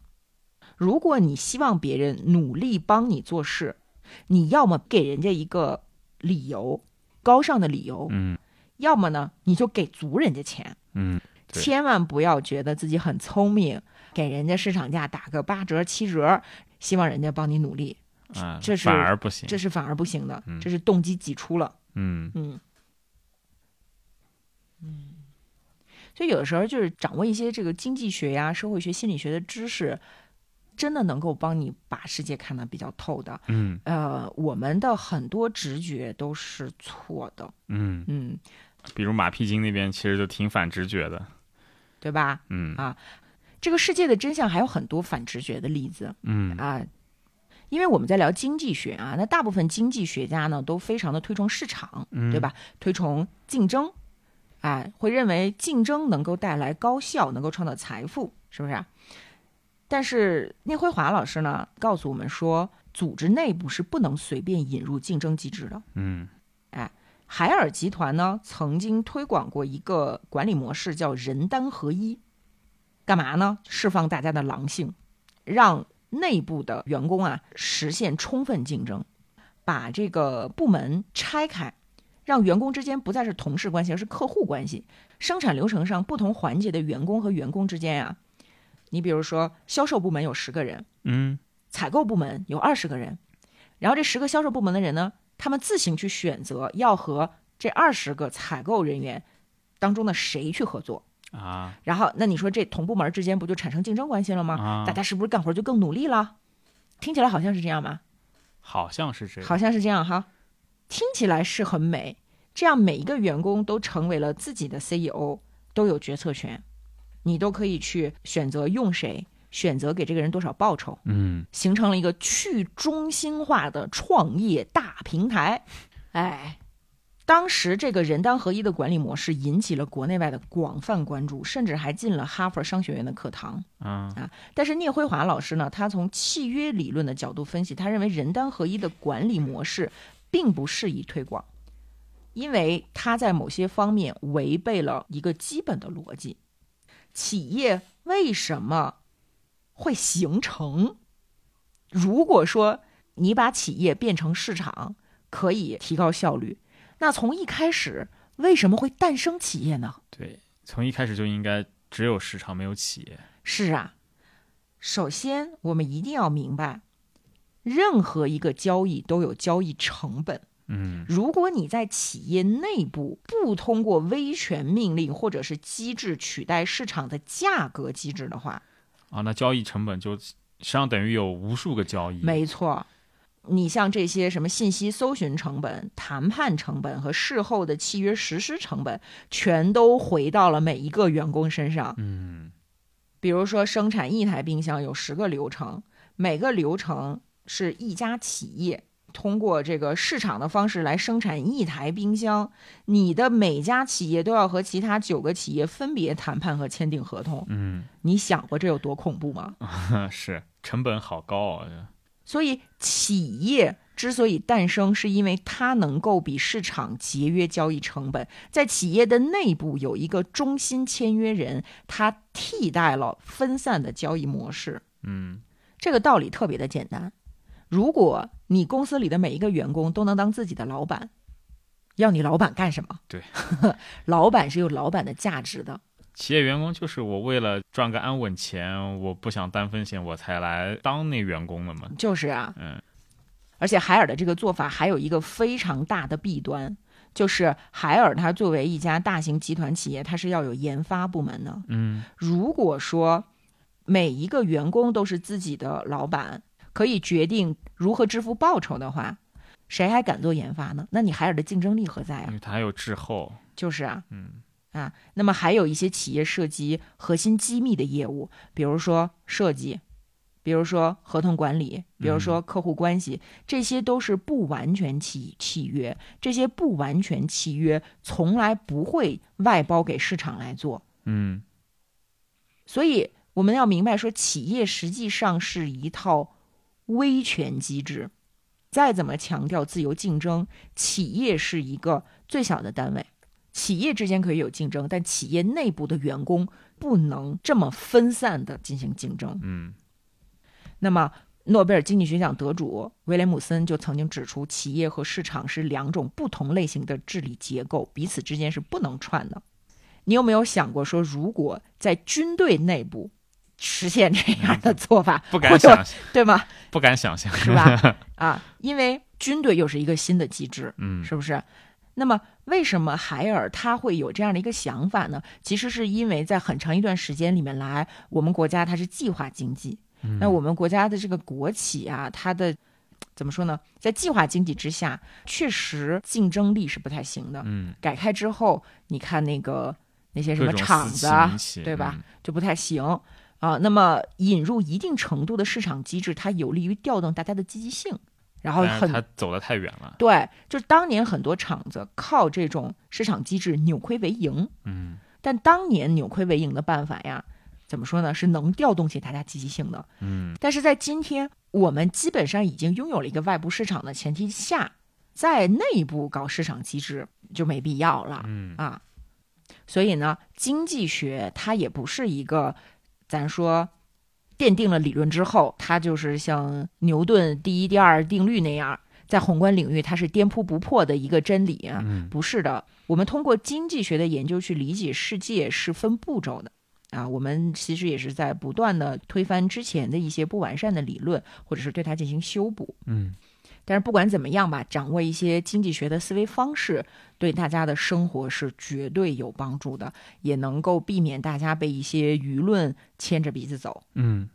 如果你希望别人努力帮你做事，你要么给人家一个理由，高尚的理由，嗯。要么呢你就给足人家钱，嗯千万不要觉得自己很聪明，给人家市场价打个八折七折，希望人家帮你努力，啊，这是反而不行。这是反而不行的，嗯。这是动机挤出了。嗯。嗯，嗯，所以有的时候就是掌握一些这个经济学呀、社会学、心理学的知识，真的能够帮你把世界看得比较透的。嗯呃，我们的很多直觉都是错的，嗯，嗯，比如马屁精那边其实就挺反直觉的。对吧？嗯啊这个世界的真相还有很多反直觉的例子嗯啊。因为我们在聊经济学啊，那大部分经济学家呢都非常的推崇市场，嗯对吧？推崇竞争，哎，会认为竞争能够带来高效，能够创造财富，是不是啊？但是聂辉华老师呢告诉我们说，组织内部是不能随便引入竞争机制的。嗯哎海尔集团呢曾经推广过一个管理模式，叫人单合一，干嘛呢？释放大家的狼性，让内部的员工啊实现充分竞争，把这个部门拆开，让员工之间不再是同事关系，而是客户关系。生产流程上不同环节的员工和员工之间呀、你比如说销售部门有十个人，嗯采购部门有二十个人，然后这十个销售部门的人呢，他们自行去选择要和这二十个采购人员当中的谁去合作。啊然后，那你说这同部门之间不就产生竞争关系了吗？啊大，家是不是干活就更努力了？听起来好像是这样吧？好像是这样。好像是这样哈，听起来是很美。这样每一个员工都成为了自己的 CEO，都有决策权，你都可以去选择用谁，选择给这个人多少报酬。嗯形成了一个去中心化的创业大平台。哎，当时这个人单合一的管理模式引起了国内外的广泛关注，甚至还进了哈佛商学院的课堂。啊但是聂辉华老师呢，他从契约理论的角度分析，他认为人单合一的管理模式并不适宜推广，因为它在某些方面违背了一个基本的逻辑：企业为什么会形成？如果说你把企业变成市场，可以提高效率，那从一开始为什么会诞生企业呢？对，从一开始就应该只有市场没有企业。是啊，首先我们一定要明白，任何一个交易都有交易成本。嗯如果你在企业内部不通过威权命令或者是机制取代市场的价格机制的话，啊，那交易成本就实际上等于有无数个交易。没错，你像这些什么信息搜寻成本、谈判成本和事后的契约实施成本，全都回到了每一个员工身上。嗯比如说，生产一台冰箱有十个流程，每个流程是一家企业通过这个市场的方式来生产一台冰箱，你的每家企业都要和其他九个企业分别谈判和签订合同。嗯，你想过这有多恐怖吗？[LAUGHS] 是成本好高啊！所以，企业之所以诞生，是因为它能够比市场节约交易成本，在企业的内部有一个中心签约人，他替代了分散的交易模式。嗯这个道理特别的简单。如果你公司里的每一个员工都能当自己的老板，要你老板干什么？对，[LAUGHS] 老板是有老板的价值的。企业员工就是我为了赚个安稳钱，我不想担风险，我才来当那员工的嘛。就是啊，嗯而且海尔的这个做法还有一个非常大的弊端，就是海尔它作为一家大型集团企业，它是要有研发部门的。嗯如果说每一个员工都是自己的老板，可以决定如何支付报酬的话，谁还敢做研发呢？那你海尔的竞争力何在啊因？为它还有滞后。就是啊，嗯啊，那么还有一些企业涉及核心机密的业务，比如说设计，比如说合同管理，比如说客户关系，这些都是不完全契契约。这些不完全契约从来不会外包给市场来做，嗯所以我们要明白说，企业实际上是一套威权机制。再怎么强调自由竞争，企业是一个最小的单位，企业之间可以有竞争，但企业内部的员工不能这么分散的进行竞争。嗯那么，诺贝尔经济学奖得主威廉姆森就曾经指出，企业和市场是两种不同类型的治理结构，彼此之间是不能串的。你有没有想过说，如果在军队内部实现这样的做法，不敢想象，对吗？不敢想象，是吧？[LAUGHS] 啊，因为军队又是一个新的机制，嗯是不是？那么，为什么海尔他会有这样的一个想法呢？其实是因为在很长一段时间里面来，我们国家它是计划经济，嗯那我们国家的这个国企啊，它的怎么说呢？在计划经济之下，确实竞争力是不太行的。嗯，改开之后，你看那个那些什么厂子对吧？嗯就不太行啊。那么引入一定程度的市场机制，它有利于调动大家的积极性，然后很他走得太远了。对，就是当年很多厂子靠这种市场机制扭亏为盈，嗯但当年扭亏为盈的办法呀，怎么说呢？是能调动起大家积极性的。嗯但是在今天，我们基本上已经拥有了一个外部市场的前提下，在内部搞市场机制就没必要了。嗯啊。所以呢，经济学它也不是一个，咱说奠定了理论之后，它就是像牛顿第一、第二定律那样，在宏观领域它是颠扑不破的一个真理啊。嗯不是的，我们通过经济学的研究去理解世界是分步骤的。啊，我们其实也是在不断的推翻之前的一些不完善的理论，或者是对它进行修补。嗯但是不管怎么样吧，掌握一些经济学的思维方式，对大家的生活是绝对有帮助的，也能够避免大家被一些舆论牵着鼻子走。嗯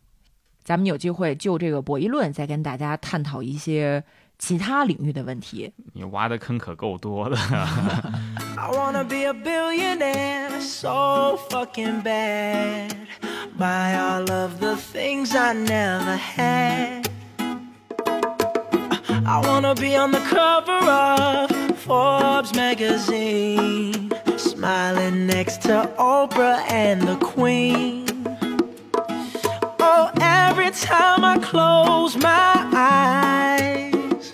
咱们有机会就这个博弈论再跟大家探讨一些其他领域的问题。你挖的坑可够多的。[LAUGHS] I wanna be a billionaire so fucking bad. Buy all of the things I never had. I wanna be on the cover of Forbes magazine, smiling next to Oprah and the Queen. Oh, every time I close my eyes.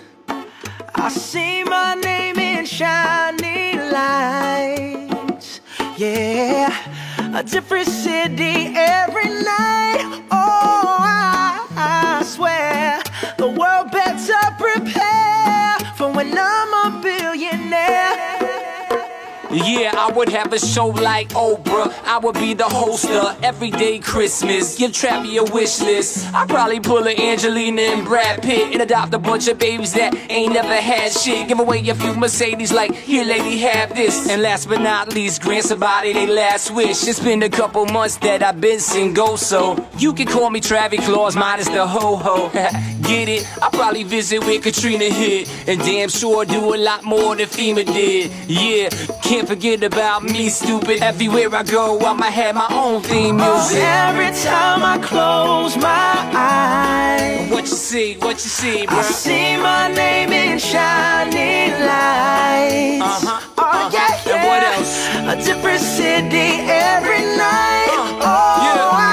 I see my name in shiny lights. Yeah, a different city every night. Oh, I, I swear better prepare for when I'm a billionaire. Yeah, I would have a show like Oprah. I would be the host of Everyday Christmas. Give Trappy a wish list. I'd probably pull a Angelina and Brad Pitt and adopt a bunch of babies that ain't never had shit. Give away a few Mercedes, like, here, lady, have this. And last but not least, grant somebody their last wish. It's been a couple months that I've been single, so you can call me Travis Claus, minus the ho ho. [LAUGHS] Get it? I probably visit where Katrina hit. And damn sure do a lot more than FEMA did. Yeah, can't forget about me, stupid. Everywhere I go, I'ma have my own theme music. Oh, music. every time I close my eyes, What you see, what you see, I see my name in shining lights. Uh-huh, Oh uh-huh. yeah, yeah. And what else? A different city every night. Uh, oh, yeah, I, yeah, yeah. I swear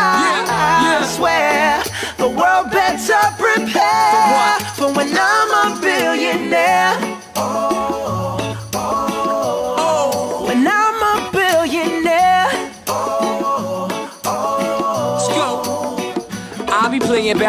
the world better prepare For when I'm a billionaire. Oh,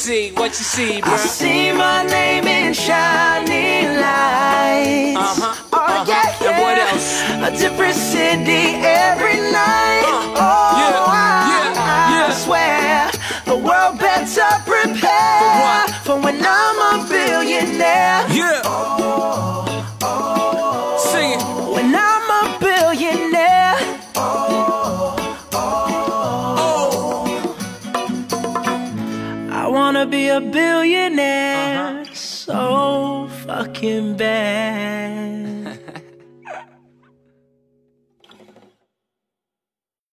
see, what you see, I see my name in shining lights. Uh-huh, Oh, uh-huh. yeah, yeah. And what else? A different city every night. Uh, oh, yeah, I, yeah, I yeah. swear the world better prepare For what? for when I'm a billionaire. Yeah. Sing a billionaire uh-huh. so fucking bad.